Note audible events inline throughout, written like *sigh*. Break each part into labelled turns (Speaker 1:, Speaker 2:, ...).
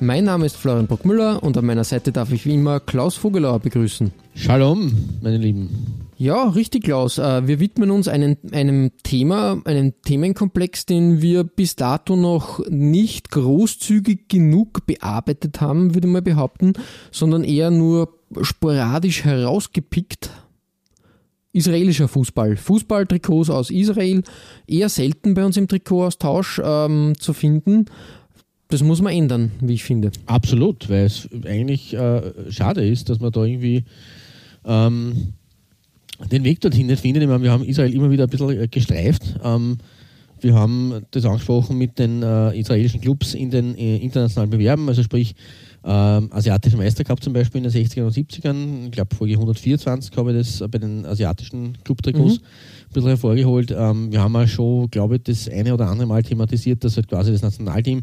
Speaker 1: Mein Name ist Florian Brockmüller und an meiner Seite darf ich wie immer Klaus Vogelauer begrüßen.
Speaker 2: Shalom, meine Lieben.
Speaker 1: Ja, richtig, Klaus. Äh, Wir widmen uns einem, einem Thema, einem Themenkomplex, den wir bis dato noch nicht großzügig genug bearbeitet haben, würde ich mal behaupten, sondern eher nur sporadisch herausgepickt. Israelischer Fußball. Fußballtrikots aus Israel, eher selten bei uns im Trikotaustausch ähm, zu finden. Das muss man ändern, wie ich finde.
Speaker 2: Absolut, weil es eigentlich äh, schade ist, dass man da irgendwie ähm, den Weg dorthin nicht findet. Ich meine, wir haben Israel immer wieder ein bisschen äh, gestreift. Ähm, wir haben das angesprochen mit den äh, israelischen Clubs in den äh, internationalen Bewerben, also sprich ähm, asiatische Meistercup zum Beispiel in den 60ern und 70ern. Ich glaube, Folge 124 habe ich das bei den asiatischen Clubtrikots
Speaker 1: Mhm.
Speaker 2: Ein bisschen hervorgeholt. Ähm, wir haben auch schon, glaube ich, das eine oder andere Mal thematisiert, dass halt quasi das Nationalteam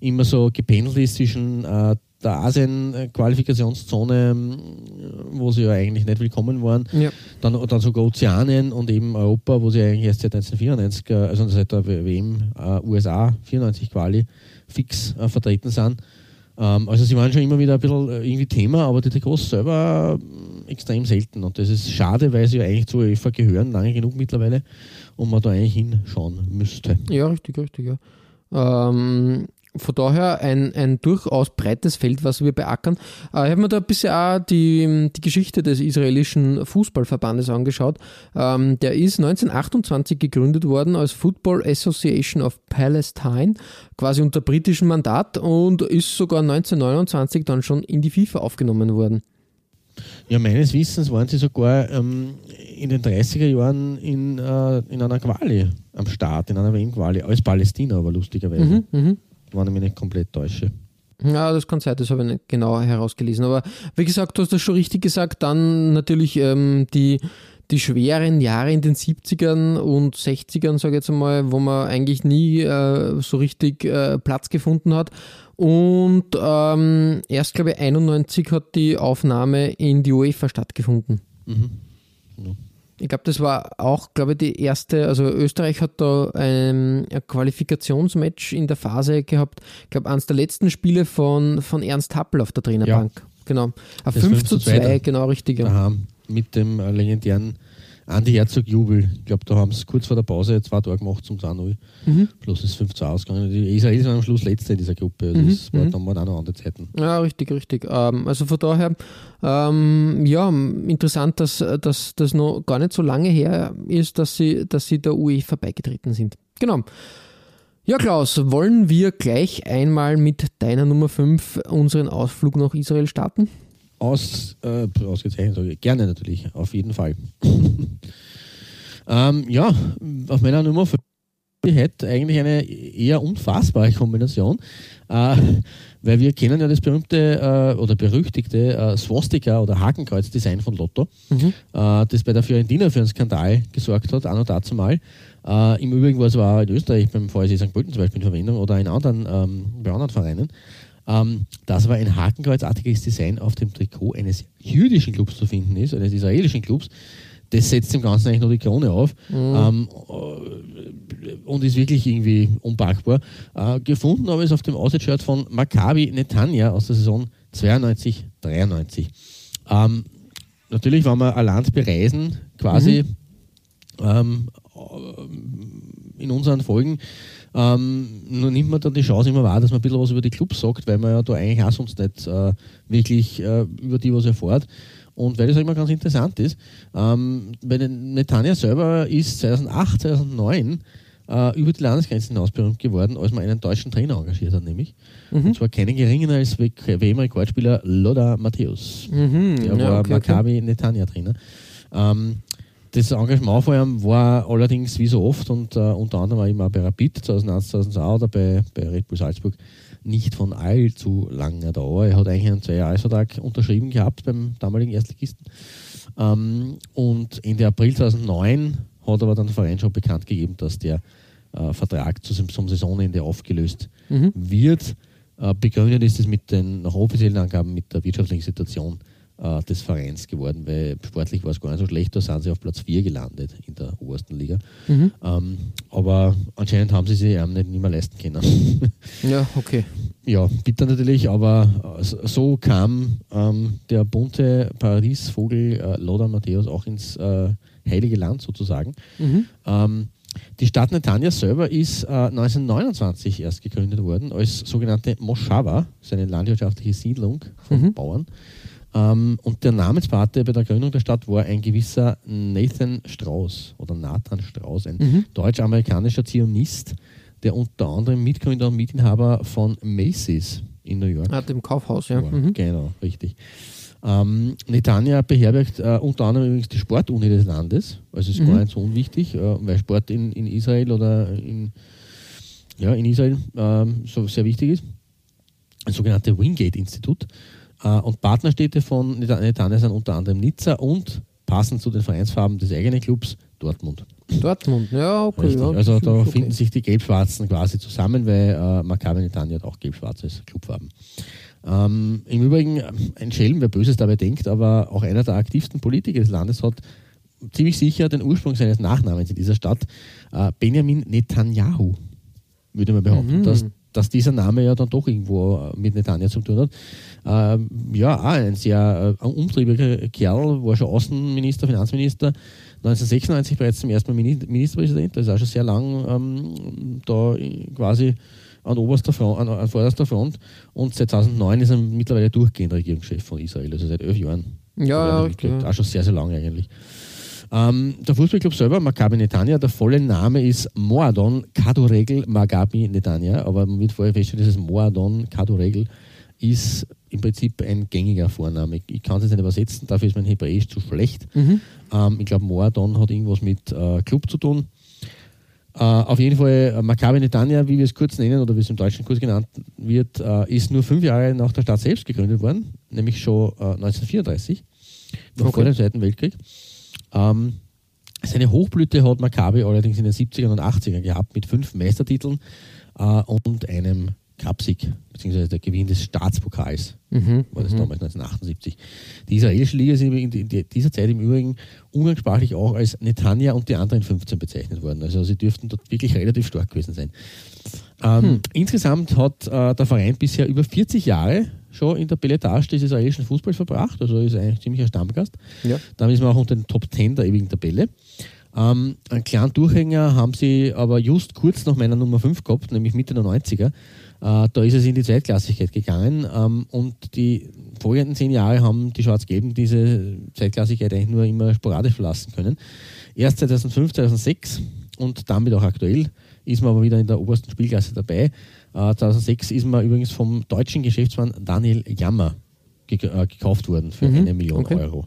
Speaker 2: immer so gependelt ist zwischen äh, der Asien-Qualifikationszone, ähm, wo sie ja eigentlich nicht willkommen waren,
Speaker 1: Ja.
Speaker 2: dann, dann sogar Ozeanien und eben Europa, wo sie eigentlich erst seit 1994, äh, also seit der WM äh, USA 94 Quali fix äh, vertreten sind. Ähm, also sie waren schon immer wieder ein bisschen äh, irgendwie Thema, aber die Trikots selber äh, extrem selten. Und das ist schade, weil sie ja eigentlich zur UEFA gehören, lange genug mittlerweile, und man da eigentlich hinschauen müsste.
Speaker 1: Ja, richtig, richtig, ja. Ähm, von daher ein, ein durchaus breites Feld, was wir beackern. Äh, ich habe mir da ein bisschen auch die, die Geschichte des israelischen Fußballverbandes angeschaut. Ähm, der ist 1928 gegründet worden als Football Association of Palestine, quasi unter britischem Mandat und ist sogar 1929 dann schon in die FIFA aufgenommen worden.
Speaker 2: Ja, meines Wissens waren sie sogar ähm, in den 30er Jahren in, äh, in einer Quali am Start, in einer WM-Quali, als Palästina, aber lustigerweise.
Speaker 1: Mhm, mhm.
Speaker 2: War nämlich nicht komplett täusche.
Speaker 1: Ja, das kann sein, das habe ich nicht genau herausgelesen. Aber wie gesagt, du hast das schon richtig gesagt. Dann natürlich ähm, die, die schweren Jahre in den 70ern und 60ern, sage ich jetzt einmal, wo man eigentlich nie äh, so richtig äh, Platz gefunden hat. Und ähm, erst, glaube ich, 91 hat die Aufnahme in die UEFA stattgefunden. Ich glaube, das war auch, glaube ich, die erste, also Österreich hat da ein, ein Qualifikationsmatch in der Phase gehabt. Ich glaube, eines der letzten Spiele von, von Ernst Happel auf der Trainerbank. Genau. Ein
Speaker 2: Das
Speaker 1: 5 zu 2, genau richtig. Ja.
Speaker 2: Daheim mit dem äh, legendären Andi Herzog-Jubel. Ich glaube, da haben sie kurz vor der Pause zwei Tore gemacht zum 2-0.
Speaker 1: Mhm.
Speaker 2: Plus ist 5 zu ausgegangen. Die Israelis waren am Schluss Letzte in dieser Gruppe. Also
Speaker 1: Mhm,
Speaker 2: Das war
Speaker 1: mhm.
Speaker 2: dann waren auch noch andere Zeiten.
Speaker 1: Ja, richtig, richtig. Ähm, also von daher, ähm, ja, interessant, dass dass das noch gar nicht so lange her ist, dass sie, dass sie der UEFA beigetreten sind. Genau. Ja, Klaus, wollen wir gleich einmal mit deiner Nummer 5 unseren Ausflug nach Israel starten?
Speaker 2: Aus, äh, ausgezeichnet, sage ich. Gerne natürlich, auf jeden Fall. *laughs* ähm, ja, auf meiner Nummer 5 hätte eigentlich eine eher unfassbare Kombination, äh, weil wir kennen ja das berühmte äh, oder berüchtigte äh, Swastika- oder Hakenkreuz-Design von Lotto, äh, das bei der Fiorentina für einen Skandal gesorgt hat, auch noch dazu mal. Äh, Im Übrigen war es auch in Österreich beim VSC St. Pölten zum Beispiel in Verwendung oder in anderen, ähm, bei anderen Vereinen. Ähm, das war ein Hakenkreuzartiges Design auf dem Trikot eines jüdischen Clubs zu finden ist, eines israelischen Clubs. Das setzt dem Ganzen eigentlich nur die Krone auf ähm, äh, und ist wirklich irgendwie unpackbar. Äh, gefunden habe ich es auf dem Aussitshirt von Maccabi Netanya aus der Saison 92, 93. Ähm, natürlich, wenn wir ein Land bereisen, quasi ähm, in unseren Folgen, ähm, nur nimmt man dann die Chance immer wahr, dass man ein bisschen was über die Clubs sagt, weil man ja da eigentlich auch sonst nicht äh, wirklich äh, über die was erfährt. Und weil das auch immer ganz interessant ist, ähm, bei den Netanya selber ist 2008, 2009 äh, über die Landesgrenzen hinaus berühmt geworden, als man einen deutschen Trainer engagiert hat, nämlich.
Speaker 1: Mhm.
Speaker 2: Und zwar keinen geringen als WM-Rekordspieler Loda Matthäus.
Speaker 1: Mhm.
Speaker 2: Der
Speaker 1: ja,
Speaker 2: war
Speaker 1: okay, okay.
Speaker 2: Maccabi Netanya Trainer. Ähm, das Engagement vor allem war allerdings wie so oft und äh, unter anderem war immer bei Rapid 2001, 2002 oder bei, bei Red Bull Salzburg nicht von allzu langer Dauer. Er hat eigentlich einen Zweijahresvertrag unterschrieben gehabt beim damaligen Erstligisten. Ähm, und Ende April 2009 hat aber dann der Verein schon bekannt gegeben, dass der äh, Vertrag zu, zum Saisonende aufgelöst
Speaker 1: Mhm.
Speaker 2: wird. Äh, begründet ist es mit den nach offiziellen Angaben mit der wirtschaftlichen Situation äh, des Vereins geworden, weil sportlich war es gar nicht so schlecht, da sind sie auf Platz 4 gelandet in der obersten Liga.
Speaker 1: Mhm.
Speaker 2: Ähm, aber anscheinend haben sie sich einem nicht, nicht mehr leisten können. *laughs*
Speaker 1: Ja, okay.
Speaker 2: ja, bitter natürlich, aber äh, so kam ähm, der bunte Paradiesvogel äh, Lothar Matthäus auch ins äh, heilige Land sozusagen.
Speaker 1: Mhm.
Speaker 2: Ähm, die Stadt Netanya selber ist äh, 1929 erst gegründet worden als sogenannte Moschava, seine landwirtschaftliche Siedlung von
Speaker 1: Mhm.
Speaker 2: Bauern. Ähm, und der Namenspate bei der Gründung der Stadt war ein gewisser Nathan Strauß oder Nathan Strauß, ein
Speaker 1: Mhm.
Speaker 2: deutsch-amerikanischer Zionist, der unter anderem Mitgründer und Mitinhaber von Macy's in New York
Speaker 1: Ah, dem Kaufhaus, ja. Mhm.
Speaker 2: Genau, richtig. Ähm, Netanya beherbergt äh, unter anderem übrigens die Sportuni des Landes, also ist
Speaker 1: Mhm.
Speaker 2: gar nicht so unwichtig, äh, weil Sport in, in Israel oder in, ja, in Israel ähm, so sehr wichtig ist. Das sogenannte Wingate-Institut. Äh, und Partnerstädte von Net- Netanya sind unter anderem Nizza und passend zu den Vereinsfarben des eigenen Clubs Dortmund.
Speaker 1: Dortmund, ja, okay. Ja,
Speaker 2: also da
Speaker 1: okay.
Speaker 2: finden sich die Gelb-Schwarzen quasi zusammen, weil äh, Maccabi Netanya hat auch gelb-schwarz als Clubfarben. Ähm, Im Übrigen äh, ein Schelm, wer Böses dabei denkt, aber auch einer der aktivsten Politiker des Landes hat ziemlich sicher den Ursprung seines Nachnamens in dieser Stadt, äh, Benjamin Netanyahu, würde man behaupten,
Speaker 1: Mhm.
Speaker 2: dass, dass dieser Name ja dann doch irgendwo äh, mit Netanya zu tun hat. Ähm, ja, auch ein sehr äh, umtriebiger Kerl, war schon Außenminister, Finanzminister, 1996 bereits zum ersten Mal Mini- Ministerpräsident, das ist auch schon sehr lang ähm, da quasi an oberster Front, an, an vorderster Front und seit 2009 ist er mittlerweile durchgehend Regierungschef von Israel, also seit elf Jahren.
Speaker 1: Ja, ja,
Speaker 2: Also
Speaker 1: richtig.
Speaker 2: Auch schon sehr, sehr lange eigentlich. Ähm, der Fußballclub selber, Maccabi Netanya, der volle Name ist Moadon Kadoregel Maccabi Netanya, aber man wird vorher feststellen, dieses Moadon Kadoregel ist im Prinzip ein gängiger Vorname. Ich kann es jetzt nicht übersetzen, dafür ist mein Hebräisch zu schlecht.
Speaker 1: Mhm.
Speaker 2: Ähm, ich glaube, Moadon hat irgendwas mit äh, Club zu tun. Äh, auf jeden Fall, äh, Maccabi Netanya, wie wir es kurz nennen oder wie es im Deutschen kurz genannt wird, äh, ist nur fünf Jahre nach der Stadt selbst gegründet worden, nämlich schon äh, 1934, noch
Speaker 1: Okay.
Speaker 2: vor dem Zweiten Weltkrieg. Ähm, seine Hochblüte hat Maccabi allerdings in den 70ern und 80ern gehabt mit fünf Meistertiteln äh, und einem Cupsieg, beziehungsweise der Gewinn des Staatspokals
Speaker 1: Mhm.
Speaker 2: war das damals 1978. Die israelische Liga ist in dieser Zeit im Übrigen umgangssprachlich auch als Netanya und die anderen 15 bezeichnet worden. Also sie dürften dort wirklich relativ stark gewesen sein. Ähm, Insgesamt hat äh, der Verein bisher über 40 Jahre schon in der Beletage des israelischen Fußballs verbracht, also ist eigentlich ziemlich ein Stammgast.
Speaker 1: Ja.
Speaker 2: Damit ist man auch unter den Top 10 der ewigen Tabelle. Ähm, einen kleinen Durchhänger haben sie aber just kurz nach meiner Nummer 5 gehabt, nämlich Mitte der 90er. Äh, da ist es in die Zweitklassigkeit gegangen ähm, und die folgenden zehn Jahre haben die Schwarz-Gelben diese Zweitklassigkeit eigentlich nur immer sporadisch verlassen können. Erst 2005, 2006 und damit auch aktuell ist man aber wieder in der obersten Spielklasse dabei. Äh, 2006 ist man übrigens vom deutschen Geschäftsmann Daniel Jammer äh, gekauft worden für
Speaker 1: Mhm,
Speaker 2: eine Million
Speaker 1: okay.
Speaker 2: Euro.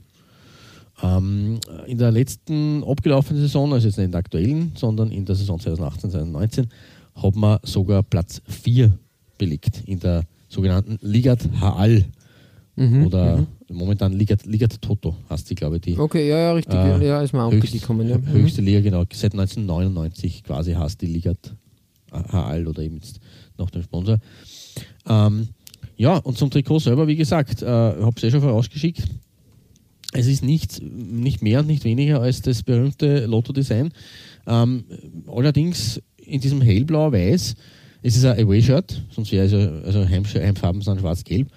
Speaker 2: Ähm, in der letzten abgelaufenen Saison, also jetzt nicht in der aktuellen, sondern in der Saison 2018, 2019, hat man sogar Platz 4 belegt in der sogenannten Ligat Haal
Speaker 1: Mhm.
Speaker 2: oder
Speaker 1: mhm.
Speaker 2: momentan Ligat, Ligat Toto heißt die, glaube ich, die
Speaker 1: Okay, ja, ja, richtig.
Speaker 2: Äh,
Speaker 1: ja, ist mir auch
Speaker 2: höchst,
Speaker 1: gekommen. Ja. Mhm.
Speaker 2: höchste Liga, genau, seit 1999 quasi heißt die Ligat Haal oder eben jetzt nach dem Sponsor. Ähm, ja, und zum Trikot selber, wie gesagt, äh, habe es eh schon vorausgeschickt. Es ist nicht, nicht mehr und nicht weniger als das berühmte Lotto-Design. Ähm, allerdings in diesem hellblau-weiß, es ist ein Away-Shirt, sonst wäre es ja, also Heim, Heimfarben sind schwarz-gelb.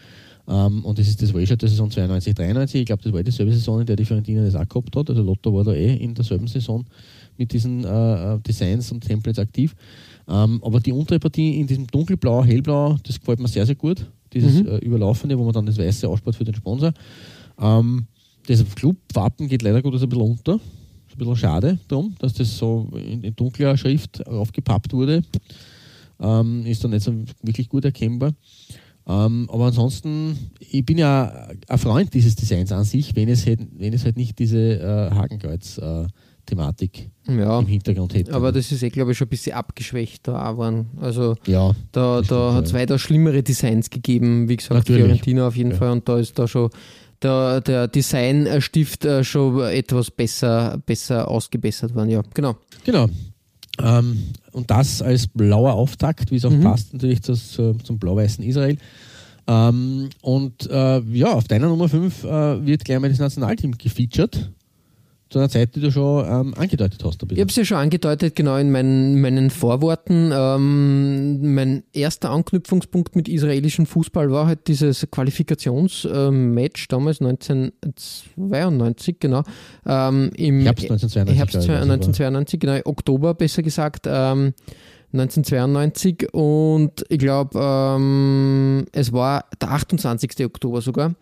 Speaker 2: Ähm, und das ist das Away-Shirt der Saison 92, 93. Ich glaube, das war dieselbe Saison, in der die Fiorentina das auch gehabt hat. Also Lotto war da eh in derselben Saison mit diesen äh, Designs und Templates aktiv. Ähm, aber die untere Partie in diesem dunkelblau, hellblau, das gefällt mir sehr, sehr gut. Dieses
Speaker 1: Mhm.
Speaker 2: äh, Überlaufende, wo man dann das Weiße ausspart für den Sponsor. Ähm, das Clubwappen geht leider Gottes ein bisschen unter. Ist ein bisschen schade drum, dass das so in, in dunkler Schrift aufgepappt wurde. Ähm, ist dann nicht so wirklich gut erkennbar. Ähm, aber ansonsten, ich bin ja ein Freund dieses Designs an sich, wenn es halt, wenn es halt nicht diese äh, Hakenkreuz-Thematik
Speaker 1: Ja,
Speaker 2: im Hintergrund hätte.
Speaker 1: aber das ist eh, glaube ich, schon ein bisschen abgeschwächt da auch geworden. Also
Speaker 2: ja,
Speaker 1: da,
Speaker 2: Das
Speaker 1: da hat es
Speaker 2: ja.
Speaker 1: weitaus schlimmere Designs gegeben, wie gesagt,
Speaker 2: Natürlich.
Speaker 1: Fiorentina auf jeden
Speaker 2: Ja.
Speaker 1: Fall und da ist da schon der, der Designstift äh, schon etwas besser, besser ausgebessert worden, ja, genau.
Speaker 2: genau. Ähm, und das als blauer Auftakt, wie es auch
Speaker 1: Mhm.
Speaker 2: passt natürlich zu, zum blau-weißen Israel. Ähm, und äh, ja, auf deiner Nummer 5 äh, wird gleich mal das Nationalteam gefeatured. Zu einer Zeit, die du schon ähm, angedeutet hast.
Speaker 1: Ich habe es ja schon angedeutet, genau in meinen, meinen Vorworten. Ähm, mein erster Anknüpfungspunkt mit israelischem Fußball war halt dieses Qualifikationsmatch damals 1992, genau. Ähm, im
Speaker 2: Herbst 1992.
Speaker 1: Herbst
Speaker 2: glaube ich, also
Speaker 1: 1992, genau, Oktober besser gesagt, ähm, 1992 und ich glaube, ähm, es war der 28. Oktober sogar.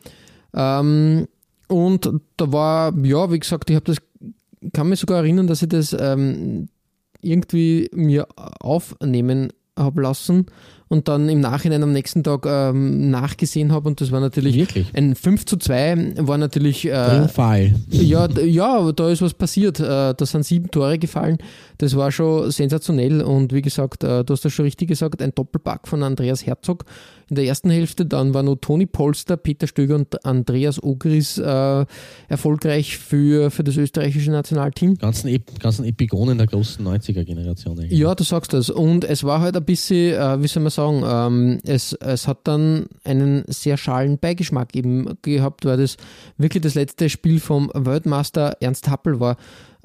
Speaker 1: Ähm, und da war, ja, wie gesagt, ich habe das, kann mich sogar erinnern, dass ich das ähm, irgendwie mir aufnehmen habe lassen und dann im Nachhinein am nächsten Tag ähm, nachgesehen habe und das war natürlich
Speaker 2: Wirklich?
Speaker 1: ein 5 zu 2 war natürlich äh,
Speaker 2: Triumphal.
Speaker 1: ja, ja, da ist was passiert. Äh, Da sind sieben Tore gefallen. Das war schon sensationell. Und wie gesagt, äh, du hast das schon richtig gesagt, ein Doppelpack von Andreas Herzog in der ersten Hälfte. Dann war noch Toni Polster, Peter Stöger und Andreas Ogris äh, erfolgreich für, für das österreichische Nationalteam.
Speaker 2: ganzen, Ep ganzen Epigonen der großen 90er-Generation eigentlich.
Speaker 1: Ja, du sagst das. Und es war halt ein bisschen, äh, wie soll man sagen, ähm, es, es hat dann einen sehr schalen Beigeschmack eben gehabt, weil das wirklich das letzte Spiel vom Weltmeister Ernst Happel war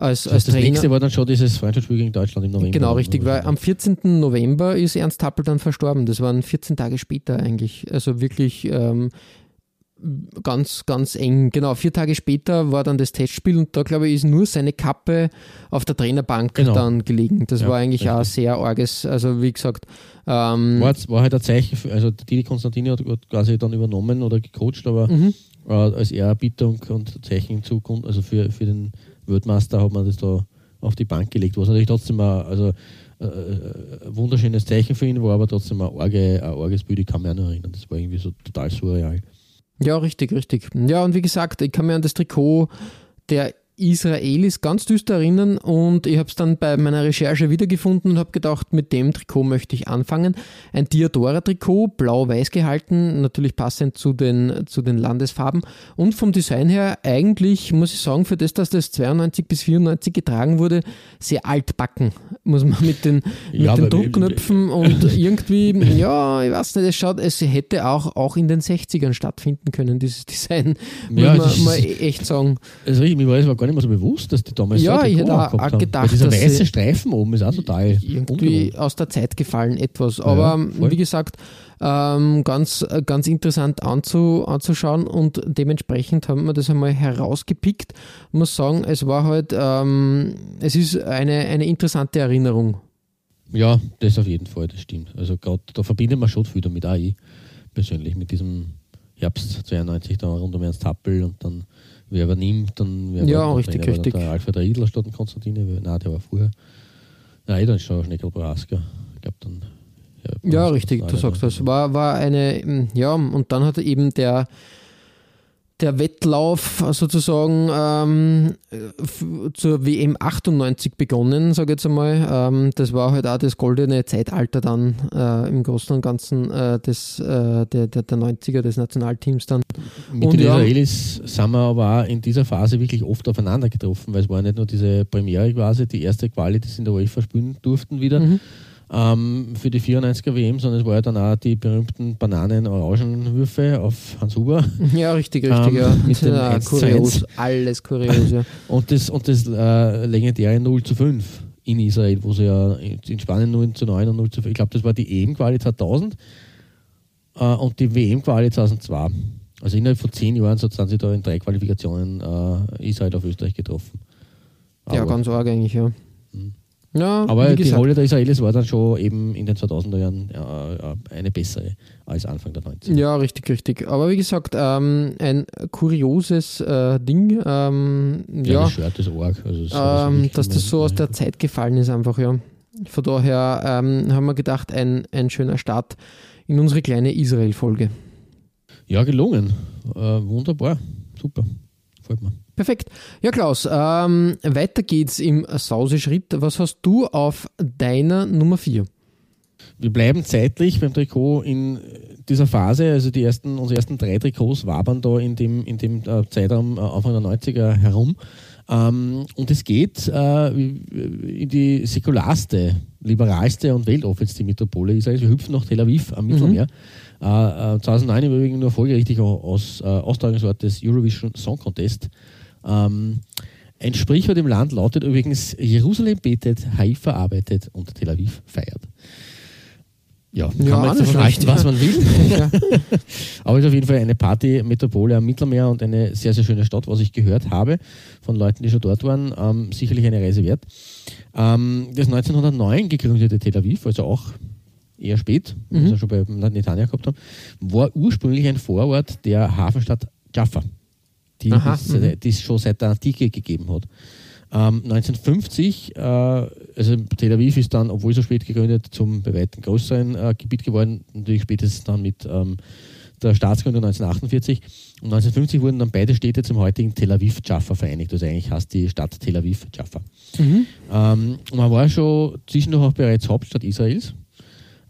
Speaker 1: als,
Speaker 2: Das,
Speaker 1: als
Speaker 2: das nächste war dann schon dieses Freundschaftsspiel gegen Deutschland im November.
Speaker 1: Genau, richtig, weil am 14. November ist Ernst Happel dann verstorben. Das waren 14 Tage später eigentlich. Also wirklich ähm, ganz, ganz eng. Genau, vier Tage später war dann das Testspiel und da, glaube ich, ist nur seine Kappe auf der Trainerbank
Speaker 2: Genau.
Speaker 1: dann gelegen. Das
Speaker 2: Ja,
Speaker 1: war eigentlich auch
Speaker 2: richtig.
Speaker 1: sehr arges. Also, wie gesagt, ähm,
Speaker 2: War, war halt ein Zeichen, für, also Didi Konstantini hat quasi dann übernommen oder gecoacht, aber
Speaker 1: Mhm.
Speaker 2: äh, als Ehrerbietung und Zeichen Zukunft, also für, für den Weltmeister hat man das da auf die Bank gelegt, was natürlich trotzdem ein, also, äh, ein wunderschönes Zeichen für ihn war, aber trotzdem ein, arge, ein arges Bild, ich kann mich auch noch erinnern, das war irgendwie so total surreal.
Speaker 1: Ja, richtig, richtig. Ja, und wie gesagt, ich kann mir an das Trikot der Israelis ganz düster erinnern und ich habe es dann bei meiner Recherche wiedergefunden und habe gedacht, mit dem Trikot möchte ich anfangen. Ein Diadora-Trikot, blau-weiß gehalten, natürlich passend zu den, zu den Landesfarben und vom Design her eigentlich, muss ich sagen, für das, dass das 92 bis 94 getragen wurde, sehr altbacken, muss man mit den, *laughs* mit
Speaker 2: Ja,
Speaker 1: den Druckknöpfen und irgendwie, *laughs* ja, ich weiß nicht, es schaut, es hätte auch, auch in den 60ern stattfinden können, dieses Design, muss
Speaker 2: Ja,
Speaker 1: man mal echt sagen.
Speaker 2: Also ich, mir war es war gar nicht mehr so bewusst, dass die damals
Speaker 1: Ja,
Speaker 2: so
Speaker 1: ich hätte auch- auch
Speaker 2: haben.
Speaker 1: gedacht,
Speaker 2: Weil dieser weiße Streifen oben ist auch total
Speaker 1: irgendwie
Speaker 2: ungewohnt.
Speaker 1: aus der Zeit gefallen etwas. Aber
Speaker 2: voll.
Speaker 1: wie gesagt, ähm, ganz, ganz interessant anzu, anzuschauen und dementsprechend haben wir das einmal herausgepickt. Ich muss sagen, es war halt, ähm, es ist eine, eine interessante Erinnerung.
Speaker 2: Ja, das auf jeden Fall, das stimmt. Also gerade da verbindet man schon viel damit, auch ich persönlich, mit diesem Herbst 92 da rund um Ernst Happel und dann wer übernimmt, dann wer
Speaker 1: Ja, richtig,
Speaker 2: Trainer?
Speaker 1: Richtig.
Speaker 2: Der Alfred Riedler statt Konstantine, Wer- nein, der war vorher. Nein, dann ist schon Schneckel Boraska. Ich glaube dann.
Speaker 1: Ja,
Speaker 2: Boraska
Speaker 1: richtig, du sagst das. War, war eine, mm, ja, und dann hat eben der, der Wettlauf sozusagen ähm, zur WM 98 begonnen, sage ich jetzt einmal. Ähm, das war halt auch das goldene Zeitalter dann äh, im Großen und Ganzen äh, des, äh, der, der, der 90er des Nationalteams dann.
Speaker 2: Mit
Speaker 1: Und
Speaker 2: den
Speaker 1: ja-
Speaker 2: Israelis sind wir aber auch in dieser Phase wirklich oft aufeinander getroffen, weil es war nicht nur diese Premiere quasi, die erste Quali, die sie in der UEFA spielen durften wieder
Speaker 1: Mhm.
Speaker 2: Ähm, für die 94er WM, sondern es war ja dann auch die berühmten Bananen-Orangenwürfe auf Hans Huber
Speaker 1: Ja, richtig, richtig,
Speaker 2: Ähm,
Speaker 1: ja.
Speaker 2: mit dem
Speaker 1: ja
Speaker 2: 1 zu
Speaker 1: kurios,
Speaker 2: 1.
Speaker 1: alles kurios, ja. *laughs*
Speaker 2: und das, und das äh, legendäre 0 zu 5 in Israel, wo sie ja in Spanien 0 zu 9 und 0 zu 5, ich glaube, das war die EM-Quali 2000 äh, und die WM-Quali 2002. Also innerhalb von zehn Jahren so sind sie da in drei Qualifikationen äh, Israel auf Österreich getroffen.
Speaker 1: ja,
Speaker 2: Aber-
Speaker 1: ganz arg eigentlich, ja. Ja,
Speaker 2: Aber
Speaker 1: wie
Speaker 2: die Rolle der Israelis war dann schon eben in den 2000er Jahren äh, eine bessere als Anfang der 90er.
Speaker 1: Ja, richtig, richtig. Aber wie gesagt, ähm, ein kurioses äh, Ding. Ähm,
Speaker 2: Ja,
Speaker 1: ja,
Speaker 2: das Shirt ist arg. Also das
Speaker 1: ähm, dass das so aus der Zeit gefallen ist, einfach, ja. Von daher ähm, haben wir gedacht, ein, ein schöner Start in unsere kleine Israel-Folge.
Speaker 2: Ja, gelungen. Äh, wunderbar. Super. Freut mir.
Speaker 1: Perfekt. Ja, Klaus, ähm, weiter geht's im Sauseschritt. Was hast du auf deiner Nummer 4?
Speaker 2: Wir bleiben zeitlich beim Trikot in dieser Phase, also die ersten, unsere ersten drei Trikots wabern da in dem, in dem äh, Zeitraum äh, Anfang der 90er herum. Ähm, und es geht äh, in die säkularste, liberalste und weltoffenste Metropole Israels. Wir hüpfen nach Tel Aviv am Mittelmeer. Äh, äh, 2009 im Übrigen nur folgerichtig aus äh, Austragungsort des Eurovision Song Contest. Ähm, ein Sprichwort im Land lautet übrigens: Jerusalem betet, Haifa arbeitet und Tel Aviv feiert. Ja, kann
Speaker 1: Ja,
Speaker 2: man
Speaker 1: auch
Speaker 2: jetzt davon halten, was man will. *laughs*
Speaker 1: Ja. *laughs*
Speaker 2: Aber es ist auf jeden Fall eine Party-Metropole am Mittelmeer und eine sehr, sehr schöne Stadt, was ich gehört habe von Leuten, die schon dort waren. Ähm, sicherlich eine Reise wert. Ähm, das 1909 gegründete Tel Aviv, also auch eher spät, wie wir es ja schon bei Netanya gehabt haben, war ursprünglich ein Vorort der Hafenstadt Jaffa, die es,
Speaker 1: mhm.
Speaker 2: die es schon seit der Antike gegeben hat. Ähm, 1950, äh, also Tel Aviv ist dann, obwohl so spät gegründet, zum bei weitem größeren äh, Gebiet geworden, natürlich spätestens dann mit ähm, der Staatsgründung 1948. Und 1950 wurden dann beide Städte zum heutigen Tel Aviv Jaffa vereinigt. Also eigentlich heißt die Stadt Tel Aviv Jaffa.
Speaker 1: Mhm.
Speaker 2: Ähm, und man war schon zwischendurch auch bereits Hauptstadt Israels.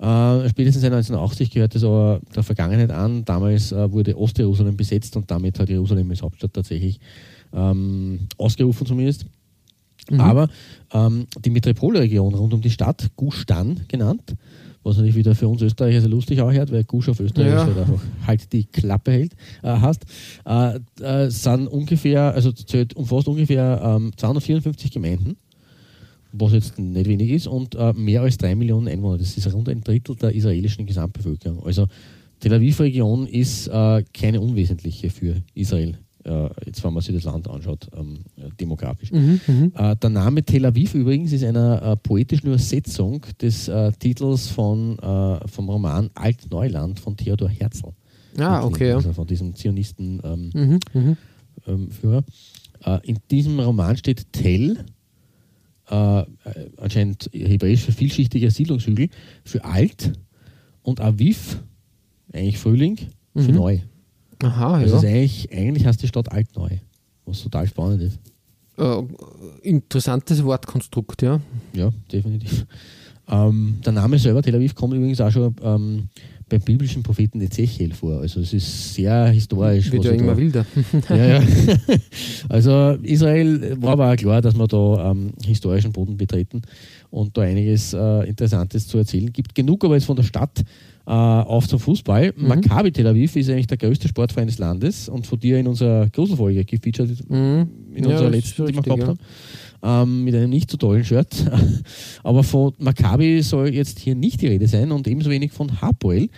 Speaker 2: Äh, spätestens seit 1980 gehört es aber der Vergangenheit an. Damals äh, wurde Ostjerusalem besetzt und damit hat Jerusalem als Hauptstadt tatsächlich ähm, ausgerufen zumindest. Aber ähm, die Metropolregion rund um die Stadt, Gush Dan genannt, was natürlich wieder für uns Österreicher sehr lustig aushört, weil Gush auf Österreich
Speaker 1: Ja.
Speaker 2: halt einfach halt die Klappe hält, äh, hast, äh, äh, sind ungefähr, also zählt, umfasst ungefähr ähm, 254 Gemeinden, was jetzt nicht wenig ist, und äh, mehr als drei Millionen Einwohner. Das ist rund ein Drittel der israelischen Gesamtbevölkerung. Also Tel Aviv-Region ist äh, keine unwesentliche für Israel. Äh, jetzt, wenn man sich das Land anschaut, ähm, äh, demografisch.
Speaker 1: Mhm, mhm.
Speaker 2: Äh, der Name Tel Aviv übrigens ist einer äh, poetischen Übersetzung des äh, Titels von, vom Roman Alt-Neuland von Theodor Herzl.
Speaker 1: Ah, okay. Ja.
Speaker 2: Also von diesem Zionisten ähm,
Speaker 1: Mhm, mhm.
Speaker 2: ähm. Äh, in diesem Roman steht Tel, äh, anscheinend hebräisch für vielschichtiger Siedlungshügel, für alt und Aviv, eigentlich Frühling, für
Speaker 1: Mhm.
Speaker 2: neu.
Speaker 1: Aha,
Speaker 2: Also
Speaker 1: ja.
Speaker 2: ist eigentlich, eigentlich heißt die Stadt Altneu, was total spannend ist.
Speaker 1: Äh, interessantes Wortkonstrukt, ja.
Speaker 2: Ja, definitiv. Ähm, der Name selber, Tel Aviv, kommt übrigens auch schon ähm, beim biblischen Propheten Ezechiel vor. Also es ist sehr historisch.
Speaker 1: Wird ja
Speaker 2: er da-
Speaker 1: immer wilder. *laughs*
Speaker 2: Ja, ja. also Israel war aber auch klar, dass wir da ähm, historischen Boden betreten und da einiges äh, Interessantes zu erzählen gibt. Genug aber jetzt von der Stadt äh, auf zum Fußball. Maccabi Tel Aviv ist eigentlich der größte Sportverein des Landes und von dir in unserer Gruselfolge gefeatured
Speaker 1: Mhm.
Speaker 2: in
Speaker 1: Ja,
Speaker 2: unserer letzten, die wir gehabt haben, ähm, mit einem nicht so tollen Shirt. *laughs* Aber von Maccabi soll jetzt hier nicht die Rede sein und ebenso wenig von Hapoel.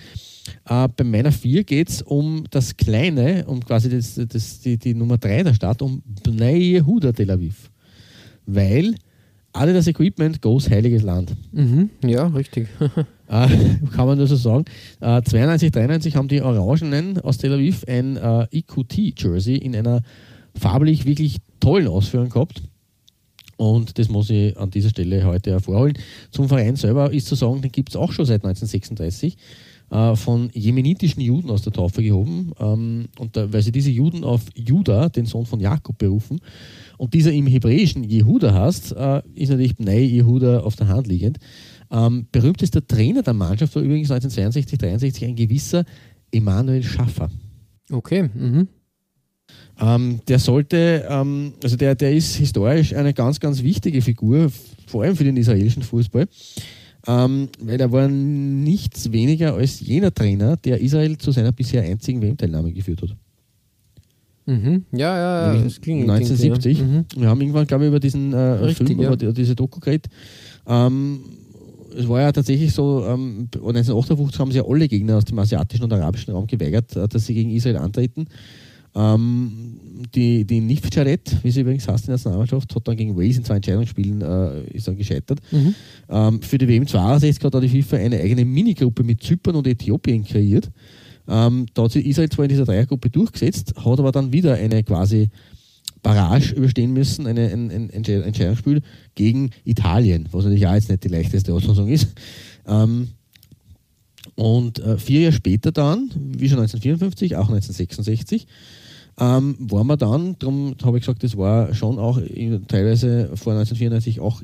Speaker 2: Äh, bei meiner 4 geht es um das Kleine, um quasi das, das, die, die Nummer 3 der Stadt, um Bnei Yehuda Tel Aviv. Weil alle das Equipment goes heiliges Land.
Speaker 1: Mhm. Ja, richtig. *laughs*
Speaker 2: Äh, kann man nur so sagen. Äh, 92, 93 haben die Orangenen aus Tel Aviv ein äh, EQT-Jersey in einer farblich wirklich tollen Ausführung gehabt. Und das muss ich an dieser Stelle heute hervorholen. Zum Verein selber ist zu sagen, den gibt es auch schon seit 1936 äh, von jemenitischen Juden aus der Taufe gehoben. Ähm, und da, weil sie diese Juden auf Judah, den Sohn von Jakob, berufen, und dieser im Hebräischen Jehuda heißt, äh, ist natürlich Bnei Jehuda auf der Hand liegend. Ähm, berühmtester Trainer der Mannschaft war übrigens 1962, 63 ein gewisser Emanuel Schaffer.
Speaker 1: Okay. Mhm.
Speaker 2: Ähm, der sollte, ähm, also der, der ist historisch eine ganz, ganz wichtige Figur, vor allem für den israelischen Fußball, ähm, weil er war nichts weniger als jener Trainer, der Israel zu seiner bisher einzigen WM-Teilnahme geführt hat.
Speaker 1: Mhm. Ja, ja, ja. Das klingt
Speaker 2: 1970.
Speaker 1: klingt, ja. Mhm.
Speaker 2: Wir haben irgendwann, glaube ich, über diesen äh,
Speaker 1: Richtig,
Speaker 2: Film,
Speaker 1: ja.
Speaker 2: über die, diese Doku geredet. Ähm, es war ja tatsächlich so, ähm, 1958 haben sich ja alle Gegner aus dem asiatischen und arabischen Raum geweigert, äh, dass sie gegen Israel antreten. Ähm, die, die Nifcharet, wie sie übrigens heißt, die Nationalmannschaft, hat dann gegen Wales in zwei Entscheidungsspielen äh, ist dann gescheitert.
Speaker 1: Mhm.
Speaker 2: Ähm, für die WM 62 hat die FIFA eine eigene Minigruppe mit Zypern und Äthiopien kreiert. Ähm, da hat sich Israel zwar in dieser Dreiergruppe durchgesetzt, hat aber dann wieder eine quasi Barrage überstehen müssen, eine, ein, ein Entscheidungsspiel gegen Italien, was natürlich auch jetzt nicht die leichteste Auslosung ist. Ähm, und äh, vier Jahre später dann, wie schon 1954, auch 1966, ähm, waren wir dann, darum habe ich gesagt, das war schon auch in, teilweise vor 1994 auch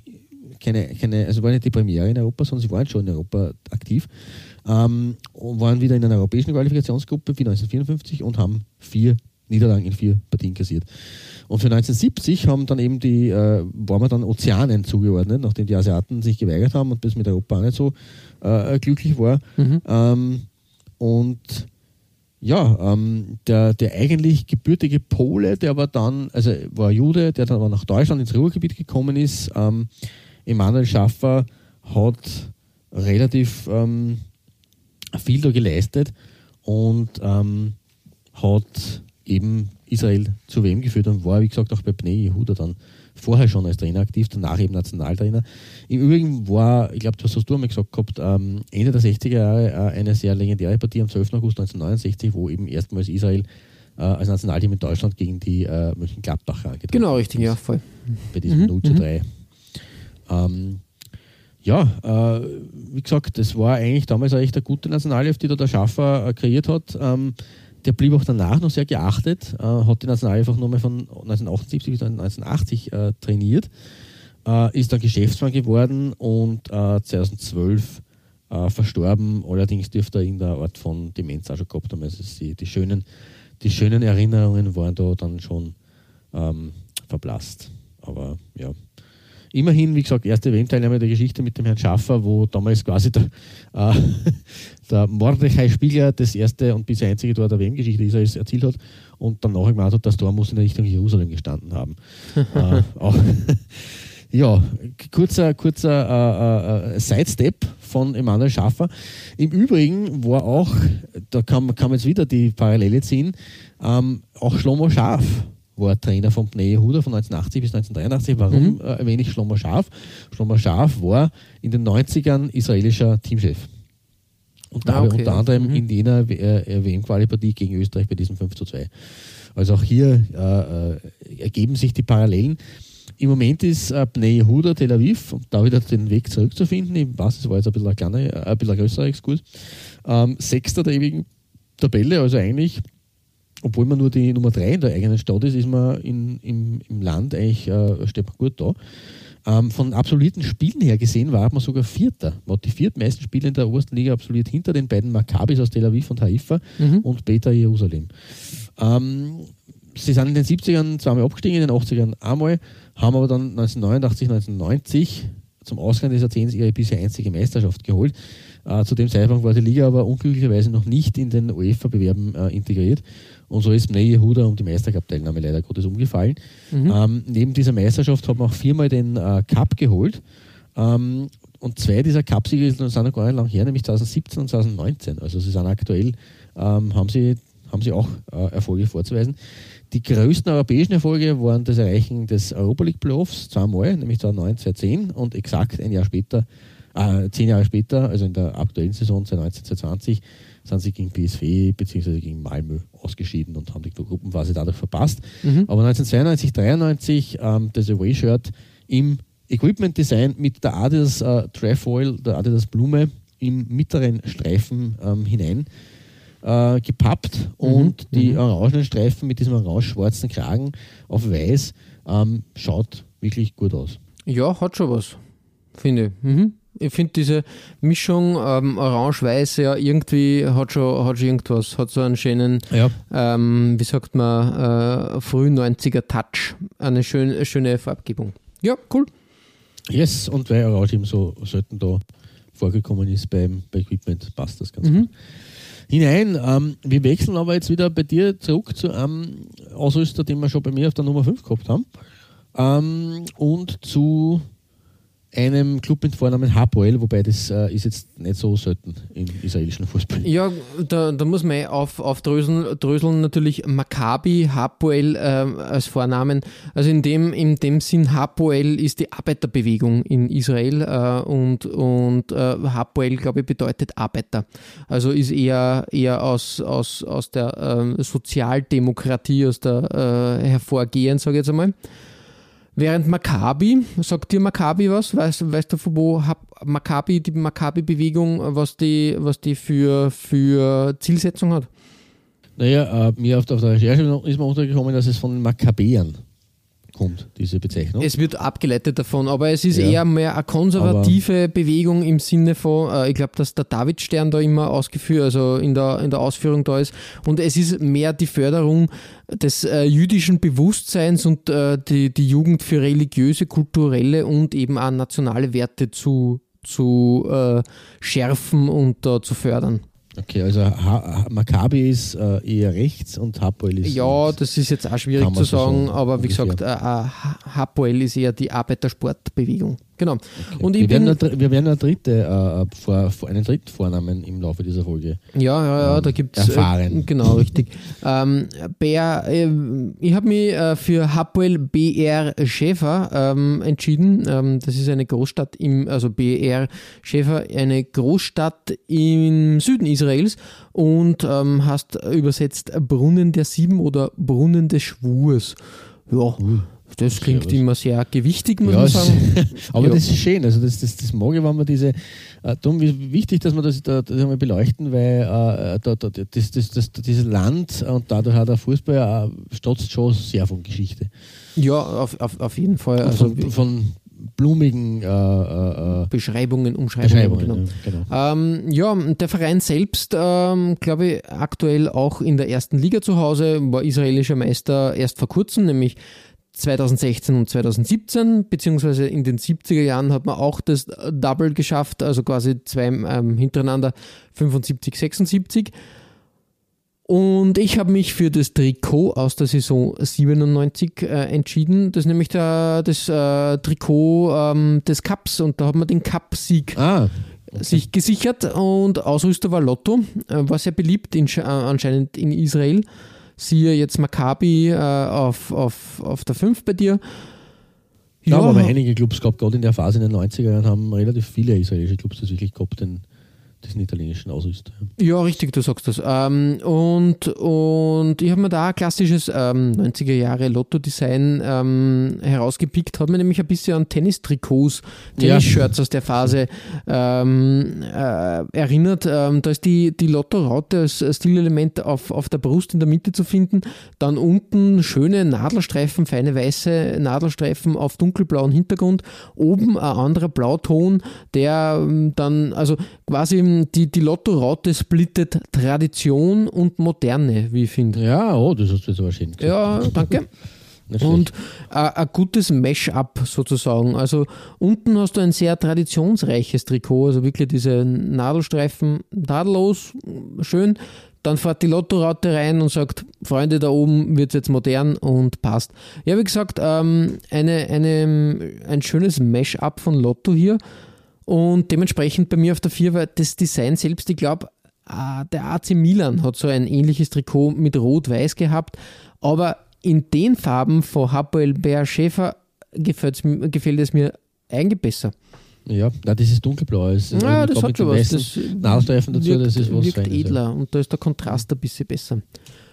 Speaker 2: keine, keine, also war nicht die Premiere in Europa, sondern sie waren schon in Europa aktiv ähm, und waren wieder in einer europäischen Qualifikationsgruppe wie 1954 und haben vier Niederlagen in vier Partien kassiert. Und für 1970 haben dann eben die, äh, waren wir dann Ozeanen zugeordnet, nachdem die Asiaten sich geweigert haben und das mit Europa auch nicht so äh, glücklich war. Mhm. Ähm, und ja, ähm, der, der eigentlich gebürtige Pole, der war dann, also war Jude, der dann aber nach Deutschland ins Ruhrgebiet gekommen ist. Ähm, Emanuel Schaffer hat relativ ähm, viel da geleistet und ähm, hat eben Israel zu WM geführt und war, wie gesagt, auch bei Bnei Yehuda dann vorher schon als Trainer aktiv, danach eben Nationaltrainer. Im Übrigen war, ich glaube, das hast du einmal gesagt gehabt, ähm, Ende der 60er Jahre äh, eine sehr legendäre Partie am 12. August 1969, wo eben erstmals Israel äh, als Nationalteam in Deutschland gegen die äh, Mönchengladbacher
Speaker 1: angetreten Genau, richtig, ja, voll.
Speaker 2: Bei diesem mhm, 0 zu 3. Mhm. Ähm, ja, äh, wie gesagt, das war eigentlich damals eine echt eine gute Nationalelf, die da der Schaffer äh, kreiert hat. Ähm, der blieb auch danach noch sehr geachtet, äh, hat die Nationalelf auch nochmal von 1978 bis 1980 äh, trainiert, äh, ist dann Geschäftsmann geworden und 2012 äh, verstorben. Allerdings dürfte er in der Art von Demenz auch schon gehabt haben. Also die, die, schönen, die schönen Erinnerungen waren da dann schon ähm, verblasst. Aber ja, immerhin, wie gesagt, erste WM-Teilnahme der Geschichte mit dem Herrn Schaffer, wo damals quasi der, äh, *laughs* der Mordechai Spiegler das erste und bisher einzige Tor der WM-Geschichte Israels erzielt hat und dann nachher gemacht hat, das Tor muss in Richtung Jerusalem gestanden haben. *laughs* äh, auch, *laughs* ja, kurzer, kurzer äh, äh, Sidestep von Emanuel Schaffer. Im Übrigen war auch, da kann, kann man jetzt wieder die Parallele ziehen, ähm, auch Schlomo Schaf war Trainer von Bnei Yehuda von 1980 bis 1983. Warum mhm. äh, erwähne ich Shlomo Schaf? Shlomo Schaf war in den 90ern israelischer Teamchef. Und dabei ah, okay. unter anderem mhm. in jener äh, WM-Quali-Partie gegen Österreich bei diesem 5 zu 2. Also auch hier äh, äh, ergeben sich die Parallelen. Im Moment ist äh, Bnei Yehuda Tel Aviv, um da wieder den Weg zurückzufinden, ich weiß, es war jetzt ein bisschen ein, kleiner, ein, bisschen ein größerer Exkurs, ähm, Sechster der ewigen Tabelle, also eigentlich obwohl man nur die Nummer 3 in der eigenen Stadt ist, ist man in, im, im Land eigentlich, äh, steht man gut da. Ähm, von absoluten Spielen her gesehen war man sogar Vierter. Man hat die viertmeisten Spiele in der obersten Liga absolviert hinter den beiden Maccabis aus Tel Aviv und Haifa mhm. und Beta Jerusalem. Ähm, sie sind in den 70ern zweimal abgestiegen, in den 80ern einmal, haben aber dann 1989, 1990 zum Ausgang des Jahrzehnts ihre bisher einzige Meisterschaft geholt. Äh, zu dem Zeitpunkt war die Liga aber unglücklicherweise noch nicht in den UEFA-Bewerben äh, integriert. Und so ist Bnei Yehuda um die Meistercup-Teilnahme leider Gottes umgefallen. Mhm. Ähm, neben dieser Meisterschaft hat man auch viermal den äh, Cup geholt. Ähm, und zwei dieser Cup-Siege sind noch gar nicht lang her, nämlich 2017 und 2019. Also sie sind aktuell, ähm, haben, sie, haben sie auch äh, Erfolge vorzuweisen. Die größten europäischen Erfolge waren das Erreichen des Europa League Playoffs zweimal, nämlich 2009, 2010 und exakt ein Jahr später äh, zehn Jahre später, also in der aktuellen Saison 2019, 2020, sind sie gegen PSV bzw. gegen Malmö ausgeschieden und haben die Gruppenphase dadurch verpasst. Mhm. Aber 1992, 93 ähm, das Away-Shirt im Equipment Design mit der Adidas äh, Trefoil, der Adidas Blume im mittleren Streifen ähm, hinein äh, gepappt mhm. und die mhm. orangenen Streifen mit diesem orange-schwarzen Kragen auf weiß ähm, schaut wirklich gut aus.
Speaker 1: Ja, hat schon was, finde ich. Mhm ich finde diese Mischung ähm, orange-weiß ja irgendwie hat schon, hat schon irgendwas, hat so einen schönen, ja. ähm, wie sagt man, äh, früh 90er Touch, eine schön, schöne Farbgebung. Ja, cool.
Speaker 2: Yes, und weil Orange eben so selten da vorgekommen ist beim, bei Equipment, passt das ganz mhm. gut. Hinein, ähm, wir wechseln aber jetzt wieder bei dir zurück zu einem Ausrüster, den wir schon bei mir auf der Nummer 5 gehabt haben. Ähm, und zu einem Club mit Vornamen Hapoel, wobei das äh, ist jetzt nicht so selten im israelischen Fußball.
Speaker 1: Ja, da, da muss man eh auf, aufdröseln dröseln natürlich Maccabi, Hapoel äh, als Vornamen. Also in dem, in dem Sinn, Hapoel ist die Arbeiterbewegung in Israel äh, und, und äh, Hapoel, glaube ich, bedeutet Arbeiter. Also ist eher, eher aus, aus, aus der äh, Sozialdemokratie, aus der äh, hervorgehend, sage ich jetzt einmal. Während Maccabi, sagt dir Maccabi was? Weißt, weißt du, von wo Maccabi, die Maccabi-Bewegung, was die, was die für, für Zielsetzung hat?
Speaker 2: Naja, äh, mir auf der, Recherche ist mir untergekommen, dass es von Makkabäern kommt, diese Bezeichnung.
Speaker 1: Es wird abgeleitet davon, aber es ist ja. eher mehr eine konservative aber Bewegung im Sinne von, äh, ich glaube, dass der Davidstern da immer ausgeführt, also in der, in der Ausführung da ist. Und es ist mehr die Förderung des äh, jüdischen Bewusstseins und äh, die, die Jugend für religiöse, kulturelle und eben auch nationale Werte zu, zu äh, schärfen und zu fördern.
Speaker 2: Okay, also ha Maccabi ist äh, eher rechts und Hapoel ist.
Speaker 1: Ja, links. das ist jetzt auch schwierig zu sagen, so aber wie ungefähr. gesagt, äh, äh Hapoel ist eher die Arbeitersportbewegung. Genau.
Speaker 2: Okay. Und wir, werden eine, wir werden eine dritte, äh, vor, einen dritten Vornamen im Laufe dieser Folge.
Speaker 1: Ja, ja, ja, ähm, da gibt es.
Speaker 2: Äh, erfahren.
Speaker 1: Äh, genau, richtig. *laughs* ähm, BR, äh, ich habe mich äh, für Hapoel BR Schäfer ähm, entschieden. Ähm, das ist eine Großstadt im, also BR Schäfer, eine Großstadt im Süden Israels und ähm, hast übersetzt Brunnen der Sieben oder Brunnen des Schwurs. Ja. Cool. Das klingt immer sehr gewichtig, muss ja, man sagen.
Speaker 2: aber ja. das ist schön. Also das, das, das mag ich, wenn man diese, äh, darum ist wichtig, dass wir das, da, das einmal beleuchten, weil äh, da, da, das, das, das, dieses Land und dadurch hat der Fußball äh, stotzt schon sehr von Geschichte.
Speaker 1: Ja, auf, auf, auf jeden Fall.
Speaker 2: Also von, von blumigen äh,
Speaker 1: äh, äh, Beschreibungen, Umschreibungen. Beschreibungen, genau. Ja, genau. Ähm, ja, der Verein selbst, ähm, glaube ich, aktuell auch in der ersten Liga zu Hause, war israelischer Meister erst vor kurzem, nämlich 2016 und 2017, beziehungsweise in den 70er Jahren hat man auch das Double geschafft, also quasi zwei ähm, hintereinander 75, 76. Und ich habe mich für das Trikot aus der Saison 97 äh, entschieden. Das ist nämlich der, das äh, Trikot ähm, des Cups und da hat man den Cup-Sieg ah, okay. sich gesichert und Ausrüster war Lotto, äh, war sehr beliebt in, äh, anscheinend in Israel. Siehe jetzt Maccabi äh, auf, auf, auf der 5 bei dir.
Speaker 2: Ja, ja aber einige Clubs gehabt, gerade in der Phase in den 90er Jahren haben relativ viele israelische Clubs das wirklich gehabt, denn diesen italienischen Ausrüster.
Speaker 1: Ja, richtig, du sagst das. Ähm, und, und ich habe mir da ein klassisches ähm, 90er Jahre Lotto-Design ähm, herausgepickt, hat mir nämlich ein bisschen an Tennistrikots, Tennis-Shirts ja. aus der Phase ähm, äh, erinnert. Ähm, da ist die, die Lotto-Raute als Stilelement auf, auf der Brust in der Mitte zu finden, dann unten schöne Nadelstreifen, feine weiße Nadelstreifen auf dunkelblauen Hintergrund, oben ein anderer Blauton, der ähm, dann, also quasi die, die Lotto-Raute splittet Tradition und Moderne, wie ich finde.
Speaker 2: Ja, oh, das hast du jetzt aber schön
Speaker 1: gesagt. Ja, danke. *laughs* und äh, ein gutes Mash-up sozusagen. Also unten hast du ein sehr traditionsreiches Trikot, also wirklich diese Nadelstreifen tadellos, schön. Dann fährt die Lottoraute rein und sagt, Freunde, da oben wird es jetzt modern und passt. Ja, wie gesagt, ähm, eine, eine, ein schönes Mash-up von Lotto hier. Und dementsprechend bei mir auf der 4 war das Design selbst, ich glaube, ah, der AC Milan hat so ein ähnliches Trikot mit Rot-Weiß gehabt, aber in den Farben von Hapoel Bär Schäfer gefällt es mir eigentlich besser.
Speaker 2: Ja, nein, das ist dunkelblau. Das
Speaker 1: ja, das hat schon was. Das
Speaker 2: Nadelstreifen dazu,
Speaker 1: wirkt,
Speaker 2: das ist was
Speaker 1: wirkt Feines, edler ja. und da ist der Kontrast ein bisschen besser.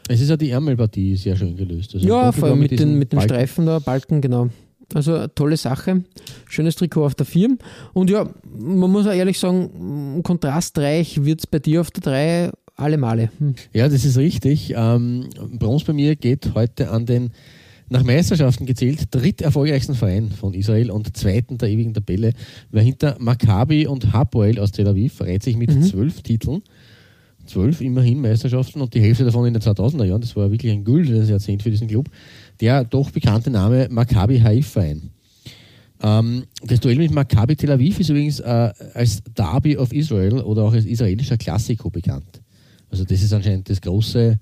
Speaker 2: Es ist ja die Ärmelpartie sehr schön gelöst.
Speaker 1: Also ja, vor allem mit, mit den, mit den Streifen da, Balken, genau. Also tolle Sache. Schönes Trikot auf der 4. Und ja, man muss auch ehrlich sagen, kontrastreich wird es bei dir auf der 3 alle Male. Hm.
Speaker 2: Ja, das ist richtig. Ähm, Bronze bei mir geht heute an den nach Meisterschaften gezählt dritt erfolgreichsten Verein von Israel und zweiten der ewigen Tabelle, weil hinter Maccabi und Hapoel aus Tel Aviv reiht sich mit mhm. zwölf Titeln. Zwölf immerhin Meisterschaften und die Hälfte davon in den 2000er Jahren. Das war wirklich ein güldenes Jahrzehnt für diesen Club der doch bekannte Name Maccabi Haifa ein. Ähm, das Duell mit Maccabi Tel Aviv ist übrigens äh, als Derby of Israel oder auch als israelischer Klassiko bekannt. Also das ist anscheinend das große